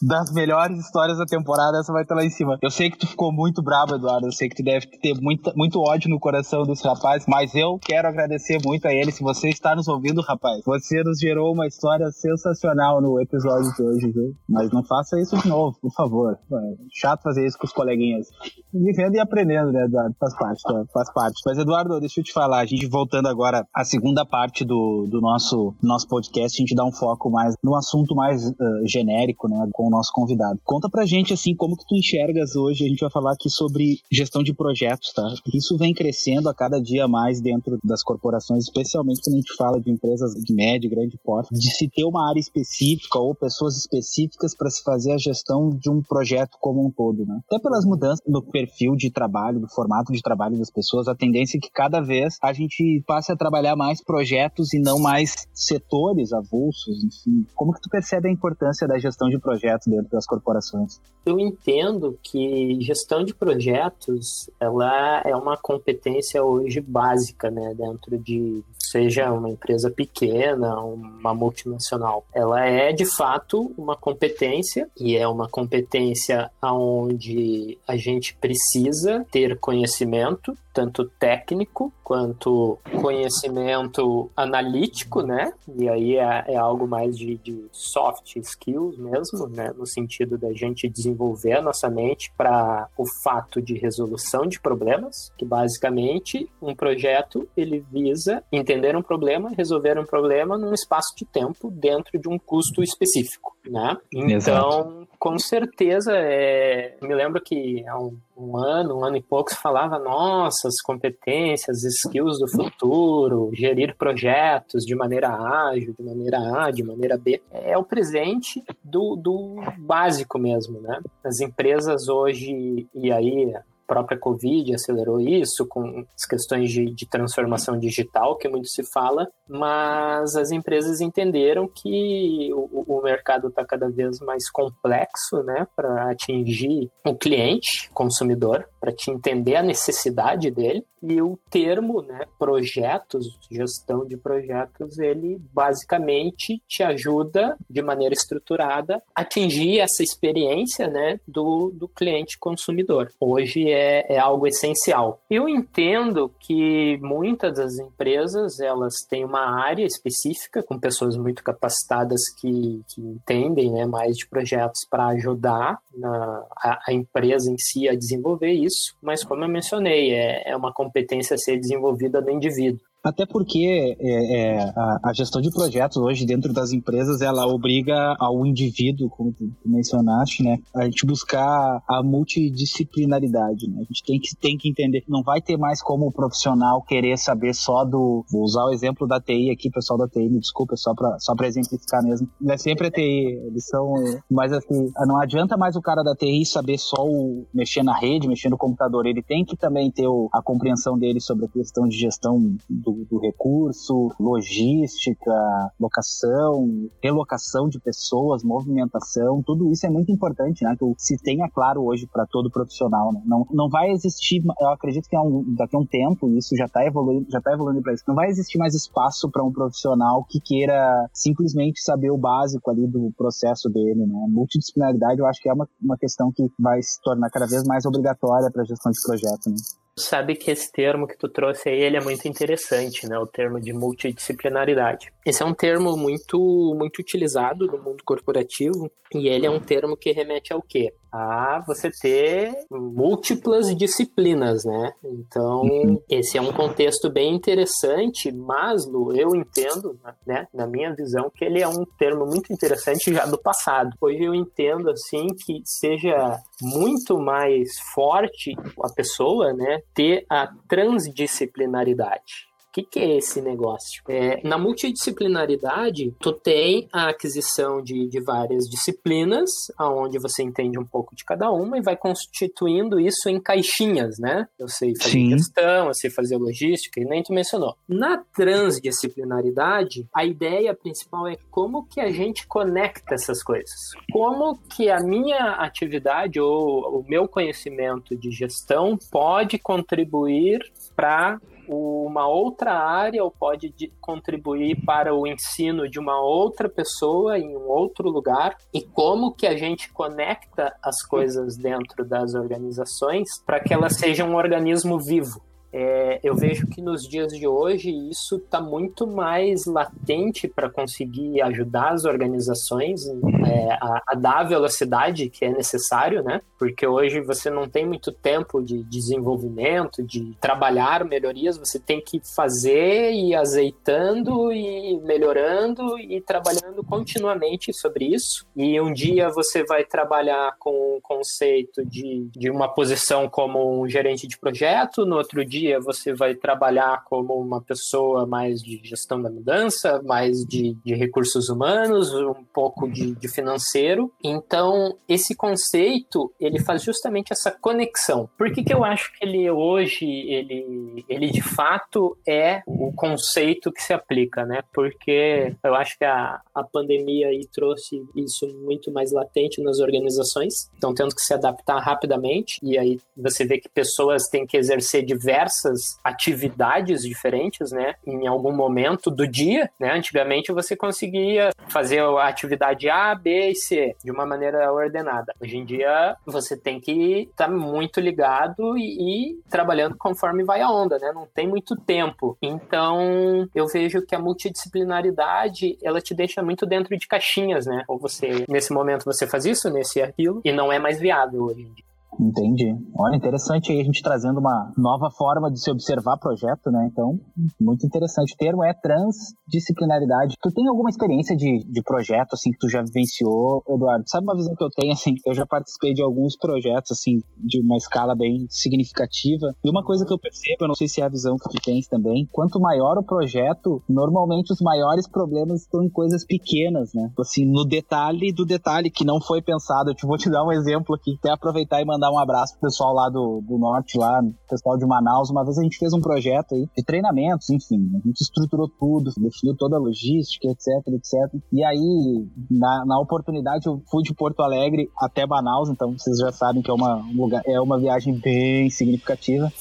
das melhores histórias da temporada, essa vai estar lá em cima. Eu sei que tu ficou muito bravo, Eduardo. Eu sei que tu deve ter muito, muito ódio no coração desse rapaz, mas eu quero agradecer muito a ele. Se você está nos ouvindo, rapaz, você nos gerou uma história sensacional no episódio de hoje, viu? Mas não faça isso de novo, por favor. É chato fazer isso com os coleguinhas. Vivendo e aprendendo, né, Eduardo? Faz parte, faz parte. Mas, Eduardo, deixa eu te falar. A gente voltando agora à segunda parte do, do nosso nosso, nosso podcast a gente dá um foco mais no assunto mais uh, genérico, né, com o nosso convidado. Conta pra gente, assim, como que tu enxergas hoje, a gente vai falar aqui sobre gestão de projetos, tá? Isso vem crescendo a cada dia mais dentro das corporações, especialmente quando a gente fala de empresas de médio e grande porte, de se ter uma área específica ou pessoas específicas para se fazer a gestão de um projeto como um todo, né? Até pelas mudanças do perfil de trabalho, do formato de trabalho das pessoas, a tendência é que cada vez a gente passe a trabalhar mais projetos e não mais setores avulsos, enfim. Como que tu percebe a importância da gestão de projetos dentro das corporações? Eu entendo que gestão de projetos, ela é uma competência hoje básica, né, dentro de seja uma empresa pequena, uma multinacional. Ela é de fato uma competência e é uma competência onde a gente precisa ter conhecimento tanto técnico quanto conhecimento analítico, né? E aí é, é algo mais de, de, soft skills mesmo, né? No sentido da gente desenvolver a nossa mente para o fato de resolução de problemas, que basicamente um projeto ele visa entender um problema, resolver um problema num espaço de tempo dentro de um custo específico, né? Então, Exato. com certeza, é... me lembro que há um um ano, um ano e pouco, se falava, nossas competências, skills do futuro, gerir projetos de maneira ágil, de maneira A, de maneira B. É o presente do, do básico mesmo, né? As empresas hoje, e aí própria Covid acelerou isso, com as questões de, de transformação digital, que muito se fala, mas as empresas entenderam que o, o mercado está cada vez mais complexo né, para atingir o cliente, consumidor, para te entender a necessidade dele. E o termo, né, projetos, gestão de projetos, ele basicamente te ajuda de maneira estruturada a atingir essa experiência, né, do, do cliente consumidor. Hoje é, é algo essencial. Eu entendo que muitas das empresas, elas têm uma área específica com pessoas muito capacitadas que, que entendem, né, mais de projetos para ajudar na, a, a empresa em si a desenvolver isso, mas como eu mencionei, é, é uma competência a ser desenvolvida do indivíduo. Até porque é, é, a, a, gestão de projetos hoje dentro das empresas ela obriga ao indivíduo, como tu mencionaste, né, a gente buscar a multidisciplinaridade. Né? A gente tem que, tem que entender que não vai ter mais como o profissional querer saber só do. Vou usar o exemplo da TI aqui, pessoal da TI, me desculpa, só para só exemplificar mesmo. Não é sempre a TI, eles são. Mas assim, não adianta mais o cara da TI saber só o mexer na rede, mexer no computador. Ele tem que também ter o, a compreensão dele sobre a questão de gestão do do, do recurso, logística, locação, relocação de pessoas, movimentação, tudo isso é muito importante, né? Que se tenha claro hoje para todo profissional, né? Não, não vai existir, eu acredito que daqui a um tempo isso já está evoluindo, já tá evoluindo para isso. Não vai existir mais espaço para um profissional que queira simplesmente saber o básico ali do processo dele, né? Multidisciplinaridade eu acho que é uma, uma questão que vai se tornar cada vez mais obrigatória para a gestão de projeto, né? Sabe que esse termo que tu trouxe aí, ele é muito interessante, né? O termo de multidisciplinaridade. Esse é um termo muito, muito utilizado no mundo corporativo e ele é um termo que remete ao quê? A você ter múltiplas disciplinas, né? Então, uhum. esse é um contexto bem interessante, mas, eu entendo, né, na minha visão, que ele é um termo muito interessante já do passado. Hoje eu entendo, assim, que seja muito mais forte a pessoa, né, ter a transdisciplinaridade. O que, que, é esse negócio? É, na multidisciplinaridade, tu tem a aquisição de, de várias disciplinas, aonde você entende um pouco de cada uma e vai constituindo isso em caixinhas, né? Eu sei fazer Sim. gestão, eu sei fazer logística, e nem tu mencionou. Na transdisciplinaridade, a ideia principal é como que a gente conecta essas coisas. Como que a minha atividade ou o meu conhecimento de gestão pode contribuir para uma outra área ou pode contribuir para o ensino de uma outra pessoa em um outro lugar e como que a gente conecta as coisas dentro das organizações para que elas sejam um organismo vivo. É, eu vejo que nos dias de hoje isso está muito mais latente para conseguir ajudar as organizações é, a, a, dar a velocidade que é necessário, né? Porque hoje você não tem muito tempo de desenvolvimento, de trabalhar melhorias, você tem que fazer e azeitando e melhorando e trabalhando continuamente sobre isso. E um dia você vai trabalhar com o conceito de, de uma posição como um gerente de projeto, no outro dia dia você vai trabalhar como uma pessoa mais de gestão da mudança, mais de, de recursos humanos, um pouco de, de financeiro. Então, esse conceito, ele faz justamente essa conexão. Por que, que eu acho que ele hoje, ele, ele de fato é o conceito que se aplica, né? Porque eu acho que a, a pandemia aí trouxe isso muito mais latente nas organizações, estão tendo que se adaptar rapidamente, e aí você vê que pessoas têm que exercer diversas diversas atividades diferentes, né? Em algum momento do dia, né? Antigamente você conseguia fazer a atividade A, B e C de uma maneira ordenada. Hoje em dia você tem que estar tá muito ligado e, e trabalhando conforme vai a onda, né? Não tem muito tempo. Então eu vejo que a multidisciplinaridade ela te deixa muito dentro de caixinhas, né? Ou você nesse momento você faz isso, nesse aquilo e não é mais viável hoje em dia. Entendi. Olha, interessante aí a gente trazendo uma nova forma de se observar projeto, né? Então, muito interessante. O termo é transdisciplinaridade. Tu tem alguma experiência de, de projeto, assim, que tu já vivenciou, Eduardo? Sabe uma visão que eu tenho, assim? Eu já participei de alguns projetos, assim, de uma escala bem significativa. E uma coisa que eu percebo, eu não sei se é a visão que tu tens também, quanto maior o projeto, normalmente os maiores problemas estão em coisas pequenas, né? Assim, no detalhe do detalhe que não foi pensado. Eu te vou te dar um exemplo aqui, até aproveitar e mandar mandar um abraço pro pessoal lá do, do norte, lá, pessoal de Manaus. Uma vez a gente fez um projeto aí de treinamentos, enfim. A gente estruturou tudo, definiu toda a logística, etc, etc. E aí, na, na oportunidade, eu fui de Porto Alegre até Manaus, então vocês já sabem que é uma, um lugar, é uma viagem bem significativa.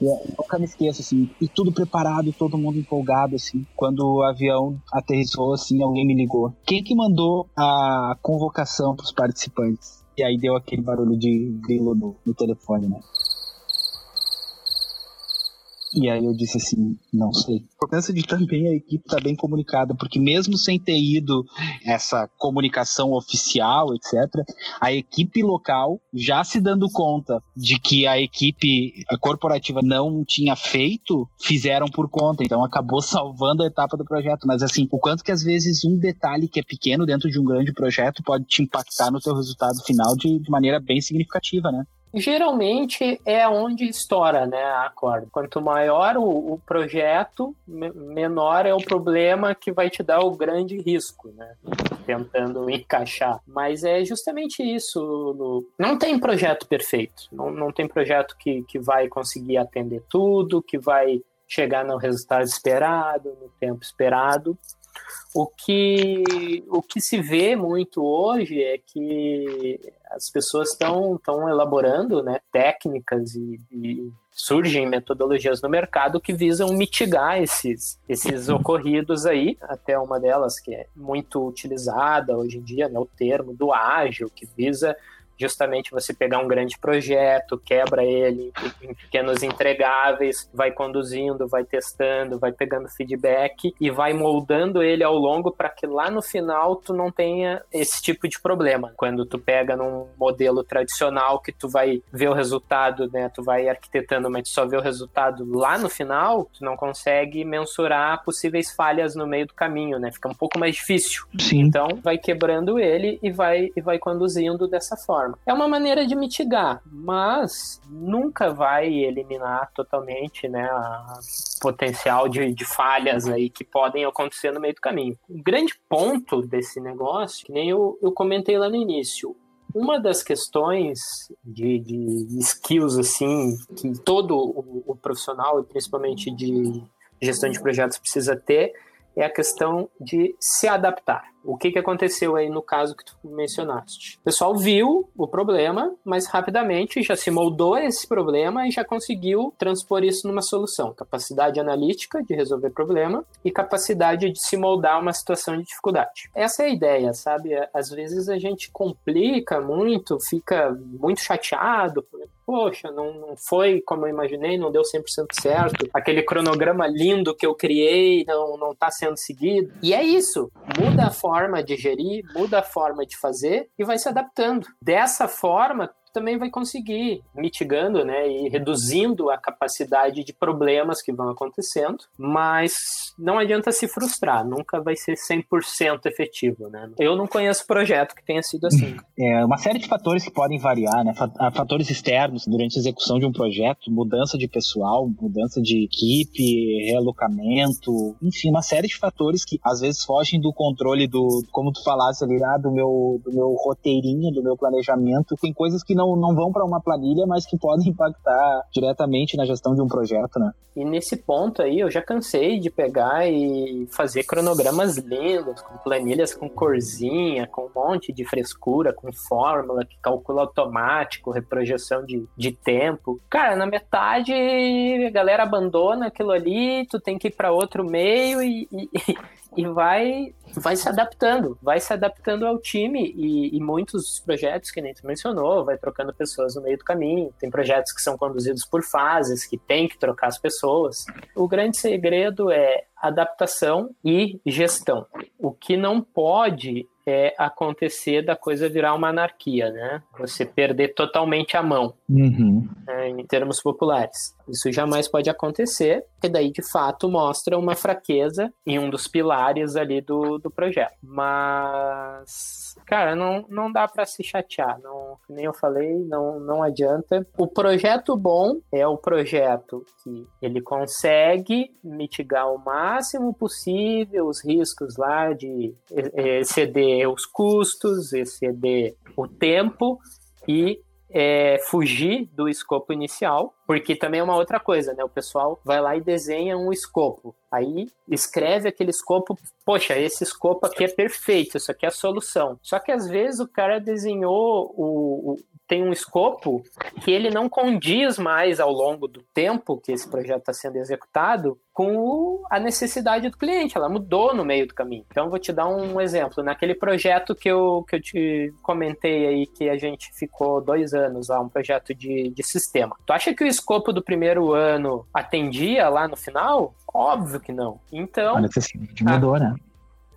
E eu nunca me esqueço, assim, e tudo preparado, todo mundo empolgado, assim. Quando o avião aterrissou, assim, alguém me ligou. Quem que mandou a convocação para os participantes? E aí deu aquele barulho de grilo no, no telefone, né? E aí eu disse assim, não sei. A importância de também a equipe estar tá bem comunicada, porque mesmo sem ter ido essa comunicação oficial, etc., a equipe local já se dando conta de que a equipe corporativa não tinha feito, fizeram por conta. Então acabou salvando a etapa do projeto. Mas assim, o quanto que às vezes um detalhe que é pequeno dentro de um grande projeto pode te impactar no teu resultado final de, de maneira bem significativa, né? Geralmente é onde estoura né, a corda. Quanto maior o, o, projeto, menor é o problema que vai te dar o grande risco, né? Tentando encaixar. Mas é justamente isso. No... Não tem projeto perfeito. Não, não tem projeto que, que vai conseguir atender tudo, que vai chegar no resultado esperado, no tempo esperado. O que, o que se vê muito hoje é que as pessoas estão elaborando né, técnicas e, e, surgem metodologias no mercado que visam mitigar esses, esses ocorridos aí. Até uma delas que é muito utilizada hoje em dia, né, o termo do ágil, que visa justamente você pegar um grande projeto, quebra ele em pequenos entregáveis, vai conduzindo, vai testando, vai pegando feedback e vai moldando ele ao longo para que lá no final tu não tenha esse tipo de problema. Quando tu pega num modelo tradicional que tu vai ver o resultado, né, tu vai arquitetando, mas tu só vê o resultado lá no final, tu não consegue mensurar possíveis falhas no meio do caminho, né? Fica um pouco mais difícil. Sim. Então, vai quebrando ele e vai e vai conduzindo dessa forma forma. É uma maneira de mitigar, mas nunca vai eliminar totalmente né, a potencial de, de falhas aí que podem acontecer no meio do caminho. O grande ponto desse negócio, que nem eu, eu comentei lá no início, uma das questões de, de skills assim que todo o, o, profissional e principalmente de gestão de projetos precisa ter é a questão de se adaptar. O que, que aconteceu aí no caso que tu mencionaste? O pessoal viu o problema, mas rapidamente já se moldou esse problema e já conseguiu transpor isso numa solução. Capacidade analítica de resolver problema e capacidade de se moldar uma situação de dificuldade. Essa é a ideia, sabe? Às vezes a gente complica muito, fica muito chateado, poxa, não, não foi como eu imaginei, não deu 100% certo, aquele cronograma lindo que eu criei não, não tá sendo seguido. E é isso, muda a forma de gerir, muda a forma de fazer e vai se adaptando. Dessa forma, também vai conseguir mitigando, né, e reduzindo a capacidade de problemas que vão acontecendo, mas não adianta se frustrar, nunca vai ser 100% efetivo, né? Eu não conheço projeto que tenha sido assim. É uma série de fatores que podem variar, né? Ah, fatores externos durante a execução de um projeto, mudança de pessoal, mudança de equipe, realocamento, enfim, uma série de fatores que às vezes fogem do controle do, como tu falasse ali, ah, do meu do meu roteirinho, do meu planejamento. Tem coisas que não não, não vão para uma planilha, mas que podem impactar diretamente na gestão de um projeto, né? E nesse ponto aí, eu já cansei de pegar e fazer cronogramas lindos, com planilhas com corzinha, com um monte de frescura, com fórmula que calcula automático, reprojeção de, de tempo. Cara, na metade a galera abandona aquilo ali, tu tem que ir para outro meio e, e, e vai vai se adaptando, vai se adaptando ao time e, e, muitos projetos que nem tu mencionou, vai trocando pessoas no meio do caminho. Tem projetos que são conduzidos por fases, que tem que trocar as pessoas. O grande segredo é adaptação e gestão. O que não pode é acontecer da coisa virar uma anarquia, né? Você perder totalmente a mão, uhum. né, em termos populares. Isso jamais pode acontecer, e daí de fato mostra uma fraqueza em um dos pilares ali do, do projeto. Mas, cara, não, não dá para se chatear, não, nem eu falei, não, não adianta. O projeto bom é o projeto que ele consegue mitigar o máximo possível os riscos lá de exceder os custos, exceder o tempo e é, fugir do escopo inicial, porque também é uma outra coisa, né? O pessoal vai lá e desenha um escopo. Aí escreve aquele escopo, poxa, esse escopo aqui é perfeito, isso aqui é a solução. Só que às vezes o cara desenhou o, tem um escopo que ele não condiz mais ao longo do tempo que esse projeto está sendo executado com a necessidade do cliente, ela mudou no meio do caminho. Então, vou te dar um exemplo. Naquele projeto que eu, que eu te comentei aí, que a gente ficou dois anos lá, um projeto de, de sistema. Tu acha que o escopo do primeiro ano atendia lá no final? Óbvio que não. Então. A necessidade mudou, né?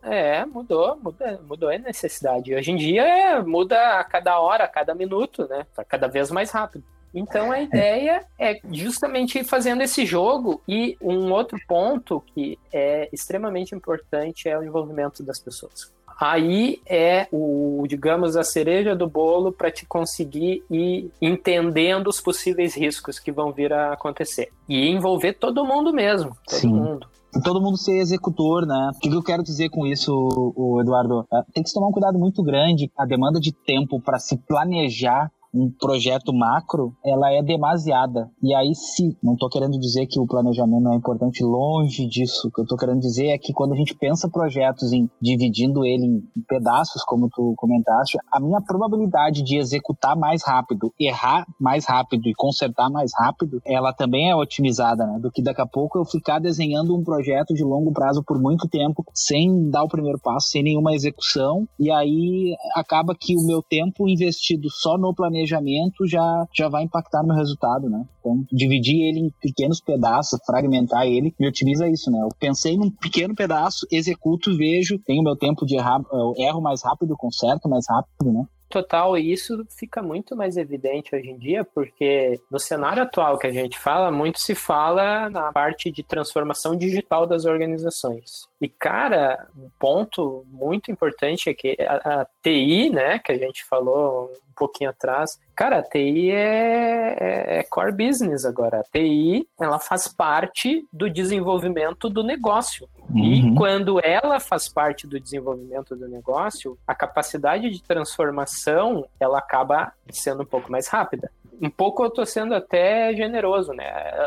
É, mudou, mudou, mudou a necessidade. Hoje em dia é, muda a cada hora, a cada minuto, né? Tá cada vez mais rápido. Então a ideia é justamente ir fazendo esse jogo e um outro ponto que é extremamente importante é o envolvimento das pessoas. Aí é o, digamos, a cereja do bolo para te conseguir ir entendendo os possíveis riscos que vão vir a acontecer. E envolver todo mundo mesmo, todo Sim. mundo todo mundo ser executor, né? O que eu quero dizer com isso, o Eduardo? É, tem que se tomar um cuidado muito grande. A demanda de tempo para se planejar um projeto macro, ela é demasiada. E aí, se, não estou querendo dizer que o planejamento não é importante, longe disso. O que eu estou querendo dizer é que quando a gente pensa projetos em dividindo ele em pedaços, como tu comentaste, a minha probabilidade de executar mais rápido, errar mais rápido e consertar mais rápido, ela também é otimizada, né? Do que daqui a pouco eu ficar desenhando um projeto de longo prazo por muito tempo, sem dar o primeiro passo, sem nenhuma execução, e aí acaba que o meu tempo investido só no planejamento planejamento já, já vai impactar no resultado, né? Então, dividir ele em pequenos pedaços, fragmentar ele, me otimiza isso, né? Eu pensei num pequeno pedaço, executo, vejo, tenho meu tempo de errar, eu erro mais rápido, conserto mais rápido, né? total, e isso fica muito mais evidente hoje em dia, porque no cenário atual que a gente fala, muito se fala na parte de transformação digital das organizações. E, cara, um ponto muito importante é que a, a TI, né, que a gente falou um pouquinho atrás, cara, a TI é, é, é, core business agora. A TI, ela faz parte do desenvolvimento do negócio. Uhum. E quando ela faz parte do desenvolvimento do negócio, a capacidade de transformação, ela acaba sendo um pouco mais rápida. Um pouco eu tô sendo até generoso, né?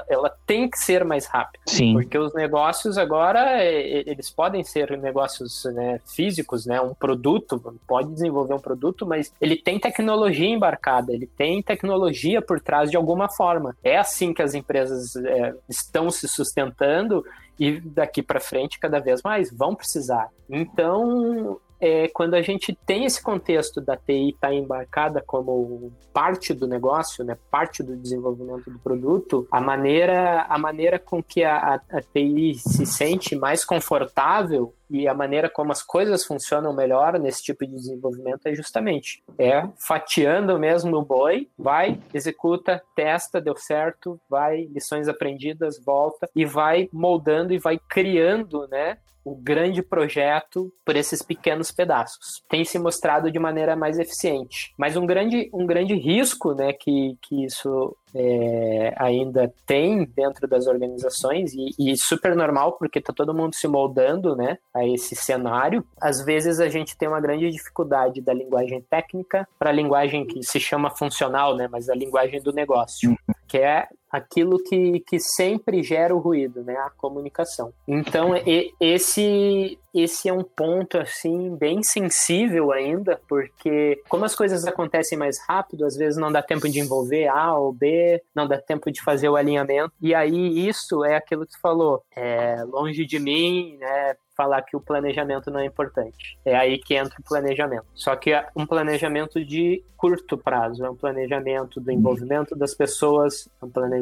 Ela tem que ser mais rápida. Sim. Porque os negócios agora, eles podem ser negócios né, físicos, né? Um produto, pode desenvolver um produto, mas ele tem tecnologia embarcada, ele tem tecnologia por trás de alguma forma. É assim que as empresas é, estão se sustentando e daqui para frente cada vez mais vão precisar. Então, é, quando a gente tem esse contexto da TI estar tá embarcada como parte do negócio, né, parte do desenvolvimento do produto, a maneira, a maneira com que a, a TI se sente mais confortável e a maneira como as coisas funcionam melhor nesse tipo de desenvolvimento é justamente é fatiando mesmo o boi, vai, executa, testa, deu certo, vai, lições aprendidas, volta e vai moldando e vai criando, né, o grande projeto por esses pequenos pedaços. Tem se mostrado de maneira mais eficiente. Mas um grande, um grande risco né, que, que isso é, ainda tem dentro das organizações e, e, super normal porque está todo mundo se moldando né, a esse cenário. Às vezes a gente tem uma grande dificuldade da linguagem técnica para a linguagem que se chama funcional, né, mas a linguagem do negócio, que é aquilo que, que sempre gera o ruído, né? A comunicação. Então, e, esse esse é um ponto assim bem sensível ainda, porque como as coisas acontecem mais rápido, às vezes não dá tempo de envolver A ou B, não dá tempo de fazer o alinhamento. E aí isso é aquilo que tu falou, é longe de mim, né? falar que o planejamento não é importante. É aí que entra o planejamento. Só que é um planejamento de curto prazo, é um planejamento do envolvimento das pessoas, é um planejamento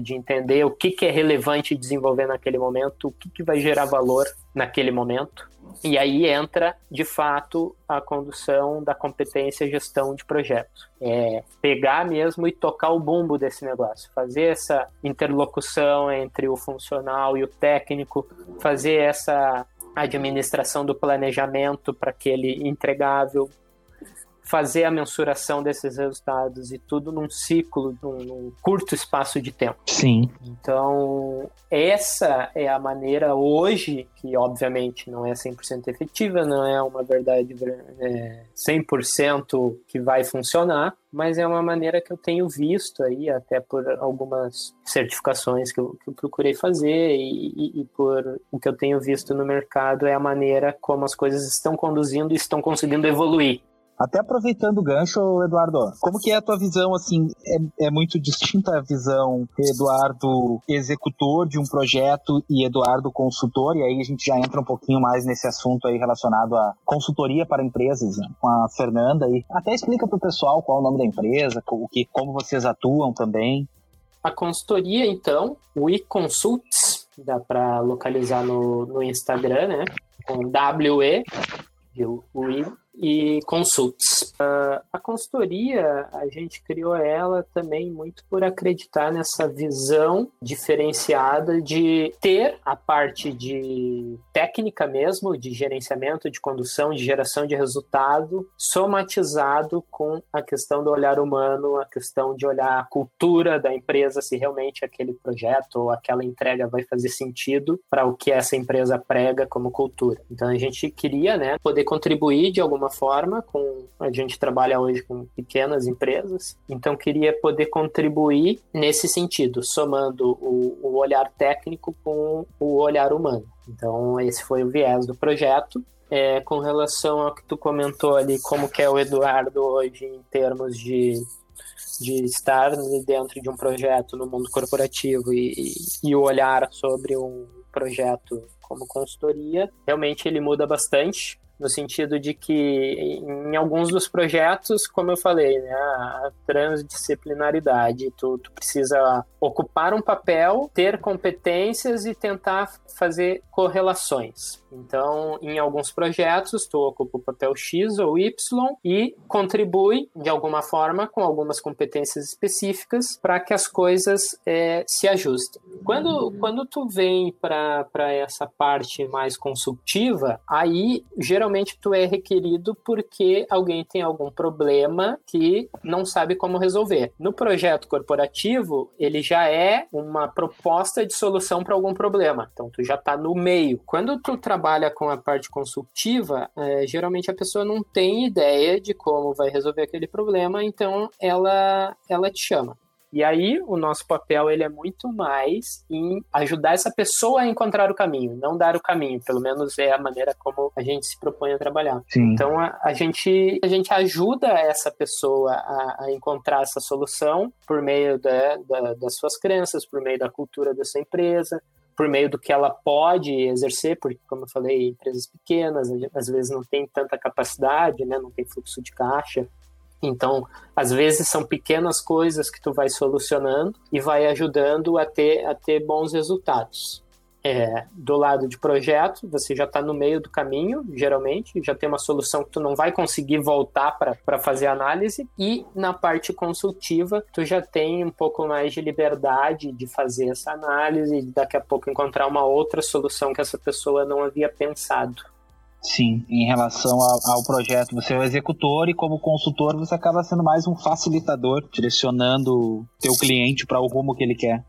de entender o que, que é relevante desenvolver naquele momento, o que, que vai gerar valor naquele momento. E aí entra, de fato, a condução da competência gestão de projetos. É pegar mesmo e tocar o bumbo desse negócio, fazer essa interlocução entre o funcional e o técnico, fazer essa administração do planejamento para aquele entregável, fazer a mensuração desses resultados e tudo num ciclo, num, num, curto espaço de tempo. Sim. Então, essa é a maneira hoje, que obviamente não é 100% efetiva, não é uma verdade é, 100% que vai funcionar, mas é uma maneira que eu tenho visto aí, até por algumas certificações que eu, que eu procurei fazer e, e, e, por o que eu tenho visto no mercado, é a maneira como as coisas estão conduzindo e estão conseguindo evoluir. Até aproveitando o gancho, Eduardo, como que é a tua visão, assim, é, é muito distinta a visão Eduardo executor de um projeto e Eduardo consultor, e aí a gente já entra um pouquinho mais nesse assunto aí relacionado à consultoria para empresas, né, com a Fernanda aí. Até explica para o pessoal qual é o nome da empresa, o que, como vocês atuam também. A consultoria, então, o eConsults, dá para localizar no, no Instagram, né? Com WE, o e consults. Uh, a consultoria, a gente criou ela também muito por acreditar nessa visão diferenciada de ter a parte de técnica mesmo, de gerenciamento, de condução, de geração de resultado, somatizado com a questão do olhar humano, a questão de olhar a cultura da empresa, se realmente aquele projeto ou aquela entrega vai fazer sentido para o que essa empresa prega como cultura. Então a gente queria, né, poder contribuir de alguma forma com a gente trabalha hoje com pequenas empresas, então queria poder contribuir nesse sentido, somando o, o olhar técnico com o olhar humano. Então esse foi o viés do projeto. É, com relação ao que tu comentou ali, como que é o Eduardo hoje em termos de de estar dentro de um projeto no mundo corporativo e, e, olhar sobre um projeto como consultoria, realmente ele muda bastante no sentido de que em alguns dos projetos, como eu falei, né, a transdisciplinaridade, tu, tu precisa ocupar um papel, ter competências e tentar fazer correlações. Então, em alguns projetos, tu ocupa o papel X ou Y e contribui de alguma forma com algumas competências específicas para que as coisas é, se ajustem. Quando, quando tu vem para essa parte mais consultiva, aí geralmente geralmente tu é requerido porque alguém tem algum problema que não sabe como resolver. No projeto corporativo, ele já é uma proposta de solução para algum problema. Então tu já está no meio. Quando tu trabalha com a parte consultiva, é, geralmente a pessoa não tem ideia de como vai resolver aquele problema, então ela ela te chama. E aí o nosso papel ele é muito mais em ajudar essa pessoa a encontrar o caminho, não dar o caminho. Pelo menos é a maneira como a gente se propõe a trabalhar. Sim. Então a, a, gente a gente ajuda essa pessoa a, a encontrar essa solução por meio da, da, das suas crenças, por meio da cultura dessa empresa, por meio do que ela pode exercer, porque, como eu falei, empresas pequenas, às vezes não tem tanta capacidade, né, não tem fluxo de caixa, então, às vezes são pequenas coisas que tu vai solucionando e vai ajudando a ter, a ter bons resultados. É, do lado de projeto, você já está no meio do caminho, geralmente, já tem uma solução que tu não vai conseguir voltar para fazer análise, e na parte consultiva, tu já tem um pouco mais de liberdade de fazer essa análise e daqui a pouco encontrar uma outra solução que essa pessoa não havia pensado. Sim, em relação ao, ao, projeto, você é o executor e como consultor você acaba sendo mais um facilitador, direcionando teu cliente para o rumo que ele quer.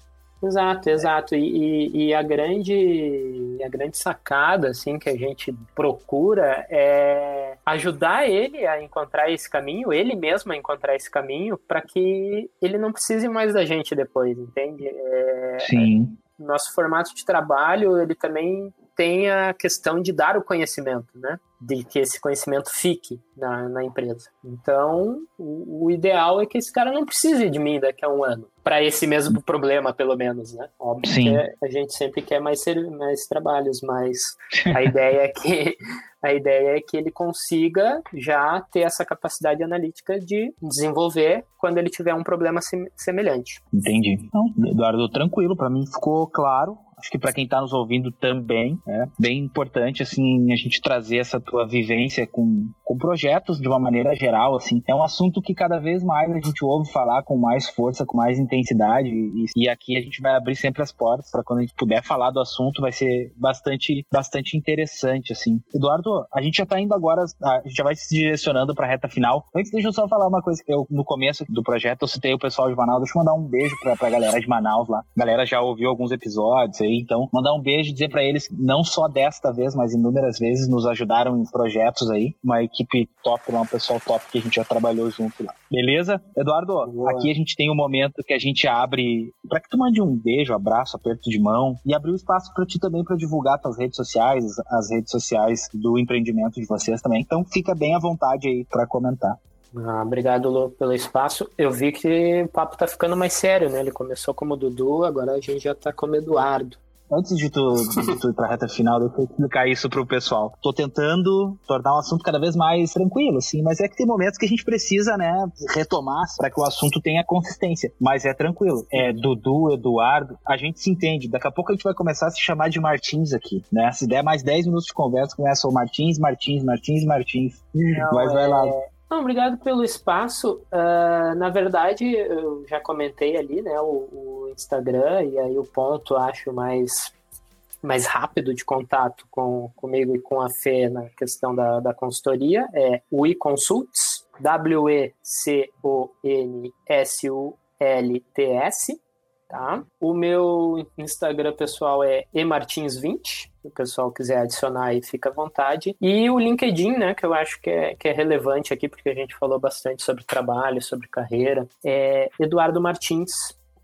Exato, exato. E, e, e, a grande a grande sacada assim que a gente procura é ajudar ele a encontrar esse caminho, ele mesmo a encontrar esse caminho, para que ele não precise mais da gente depois, entende? É, Sim. Nosso formato de trabalho ele também tem a questão de dar o conhecimento, né? De que esse conhecimento fique na, na empresa. Então, o, o, ideal é que esse cara não precise de mim daqui a um ano, para esse mesmo problema, pelo menos, né? Óbvio Sim. que a gente sempre quer mais, mais trabalhos, mas a ideia é que a ideia é que ele consiga já ter essa capacidade analítica de desenvolver quando ele tiver um problema semelhante. Entendi. Então, Eduardo, tranquilo, para mim ficou claro acho que para quem está nos ouvindo também é bem importante assim a gente trazer essa tua vivência com, com projetos de uma maneira geral assim. É um assunto que cada vez mais a gente ouve falar com mais força com mais intensidade e, e aqui a gente vai abrir sempre as portas para quando a gente puder falar do assunto vai ser bastante bastante interessante assim. Eduardo a gente já está indo agora a gente já vai se direcionando para a reta final. Antes deixa eu só falar uma coisa que eu no começo do projeto eu citei o pessoal de Manaus. Deixa eu mandar um beijo para a galera de Manaus lá. A galera já ouviu alguns episódios aí aí. Então, mandar um beijo e dizer para eles, não só desta vez, mas inúmeras vezes, nos ajudaram em projetos aí. Uma equipe top lá, um pessoal top que a gente já trabalhou junto lá. Beleza? Eduardo, Boa. aqui a gente tem um momento que a gente abre para que tu mande um beijo, abraço, aperto de mão e abrir o um espaço para ti também para divulgar tuas redes sociais, as redes sociais do empreendimento de vocês também. Então, fica bem à vontade aí para comentar. Ah, obrigado, Lu, pelo espaço. Eu vi que o papo tá ficando mais sério, né? Ele começou como Dudu, agora a gente já tá como Eduardo. Antes de tu, de tu ir pra reta final, deixa eu explicar isso pro pessoal. Tô tentando tornar o assunto cada vez mais tranquilo, assim, mas é que tem momentos que a gente precisa, né, retomar para que o assunto tenha consistência. Mas é tranquilo. É Dudu, Eduardo, a gente se entende. Daqui a pouco a gente vai começar a se chamar de Martins aqui, né? Se der mais 10 minutos de conversa, começa o Martins, Martins, Martins, Martins. Não, mas vai é... lá. Não, obrigado pelo espaço. Uh, na verdade, eu já comentei ali, né, o, o, Instagram, e aí o ponto, acho, mais, mais rápido de contato com, comigo e com a Fê na questão da, da consultoria é o eConsults, W-E-C-O-N-S-U-L-T-S, tá? O meu Instagram pessoal é emartins20, se o pessoal quiser adicionar aí, fica à vontade. E o LinkedIn, né, que eu acho que é, que é relevante aqui, porque a gente falou bastante sobre trabalho, sobre carreira, é Eduardo Martins,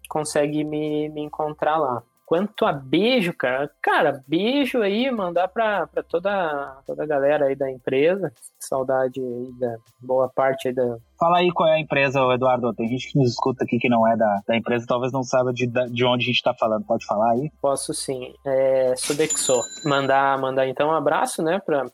consegue me, me encontrar lá. Quanto a beijo, cara, cara, beijo aí, mandar pra, pra toda, toda a galera aí da empresa. Saudade aí da boa parte aí da. Fala aí qual é a empresa, Eduardo. Tem gente que nos escuta aqui que não é da, da empresa, talvez não saiba de, de onde a gente tá falando. Pode falar aí? Posso sim. É Sodexo. Mandar, mandar então um abraço, né, pra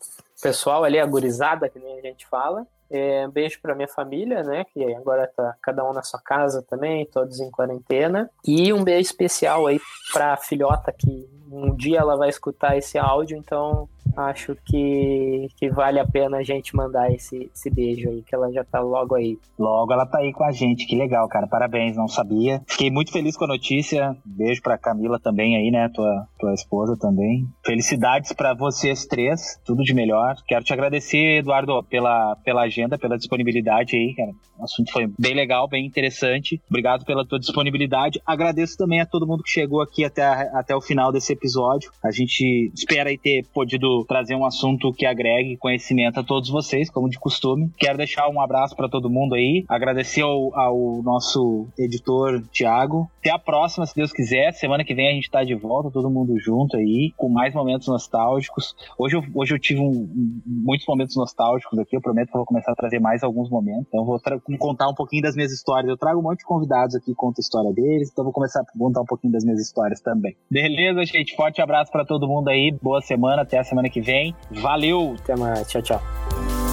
pessoal ali, agorizada, que nem a gente fala. É, um beijo para minha família, né? Que agora tá cada um na sua casa também, todos em quarentena. E um beijo especial aí para a filhota que um dia ela vai escutar esse áudio, então acho que, que vale a pena a gente mandar esse, esse beijo aí, que ela já tá logo aí. Logo ela tá aí com a gente, que legal, cara. Parabéns, não sabia. Fiquei muito feliz com a notícia. Beijo pra Camila também aí, né? Tua, tua esposa também. Felicidades para vocês três, tudo de melhor. Quero te agradecer, Eduardo, pela, pela agenda, pela disponibilidade aí, cara. O assunto foi bem legal, bem interessante. Obrigado pela tua disponibilidade. Agradeço também a todo mundo que chegou aqui até, até o final desse episódio. A gente espera aí ter podido trazer um assunto que agregue conhecimento a todos vocês, como de costume. Quero deixar um abraço para todo mundo aí. Agradecer ao, ao nosso editor, Thiago. Até a próxima, se Deus quiser. Semana que vem a gente tá de volta, todo mundo junto aí, com mais momentos nostálgicos. Hoje eu, hoje eu tive um, muitos momentos nostálgicos aqui. Eu prometo que eu vou começar a trazer mais alguns momentos. Então eu vou contar um pouquinho das minhas histórias. Eu trago um monte de convidados aqui, conto a história deles. Então eu vou começar a contar um pouquinho das minhas histórias também. Beleza, gente? Forte abraço para todo mundo aí. Boa semana. Até a semana que vem. Valeu! Até mais. Tchau, tchau.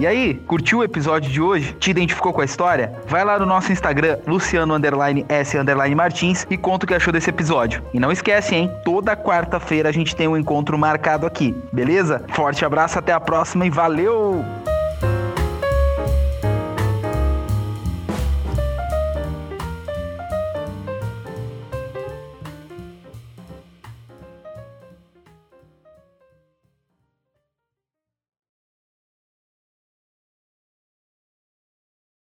E aí, curtiu o episódio de hoje? Te identificou com a história? Vai lá no nosso Instagram, Luciano underline S underline Martins e conta o que achou desse episódio. E não esquece, hein? Toda quarta-feira a gente tem um encontro marcado aqui, beleza? Forte abraço, até a próxima e valeu!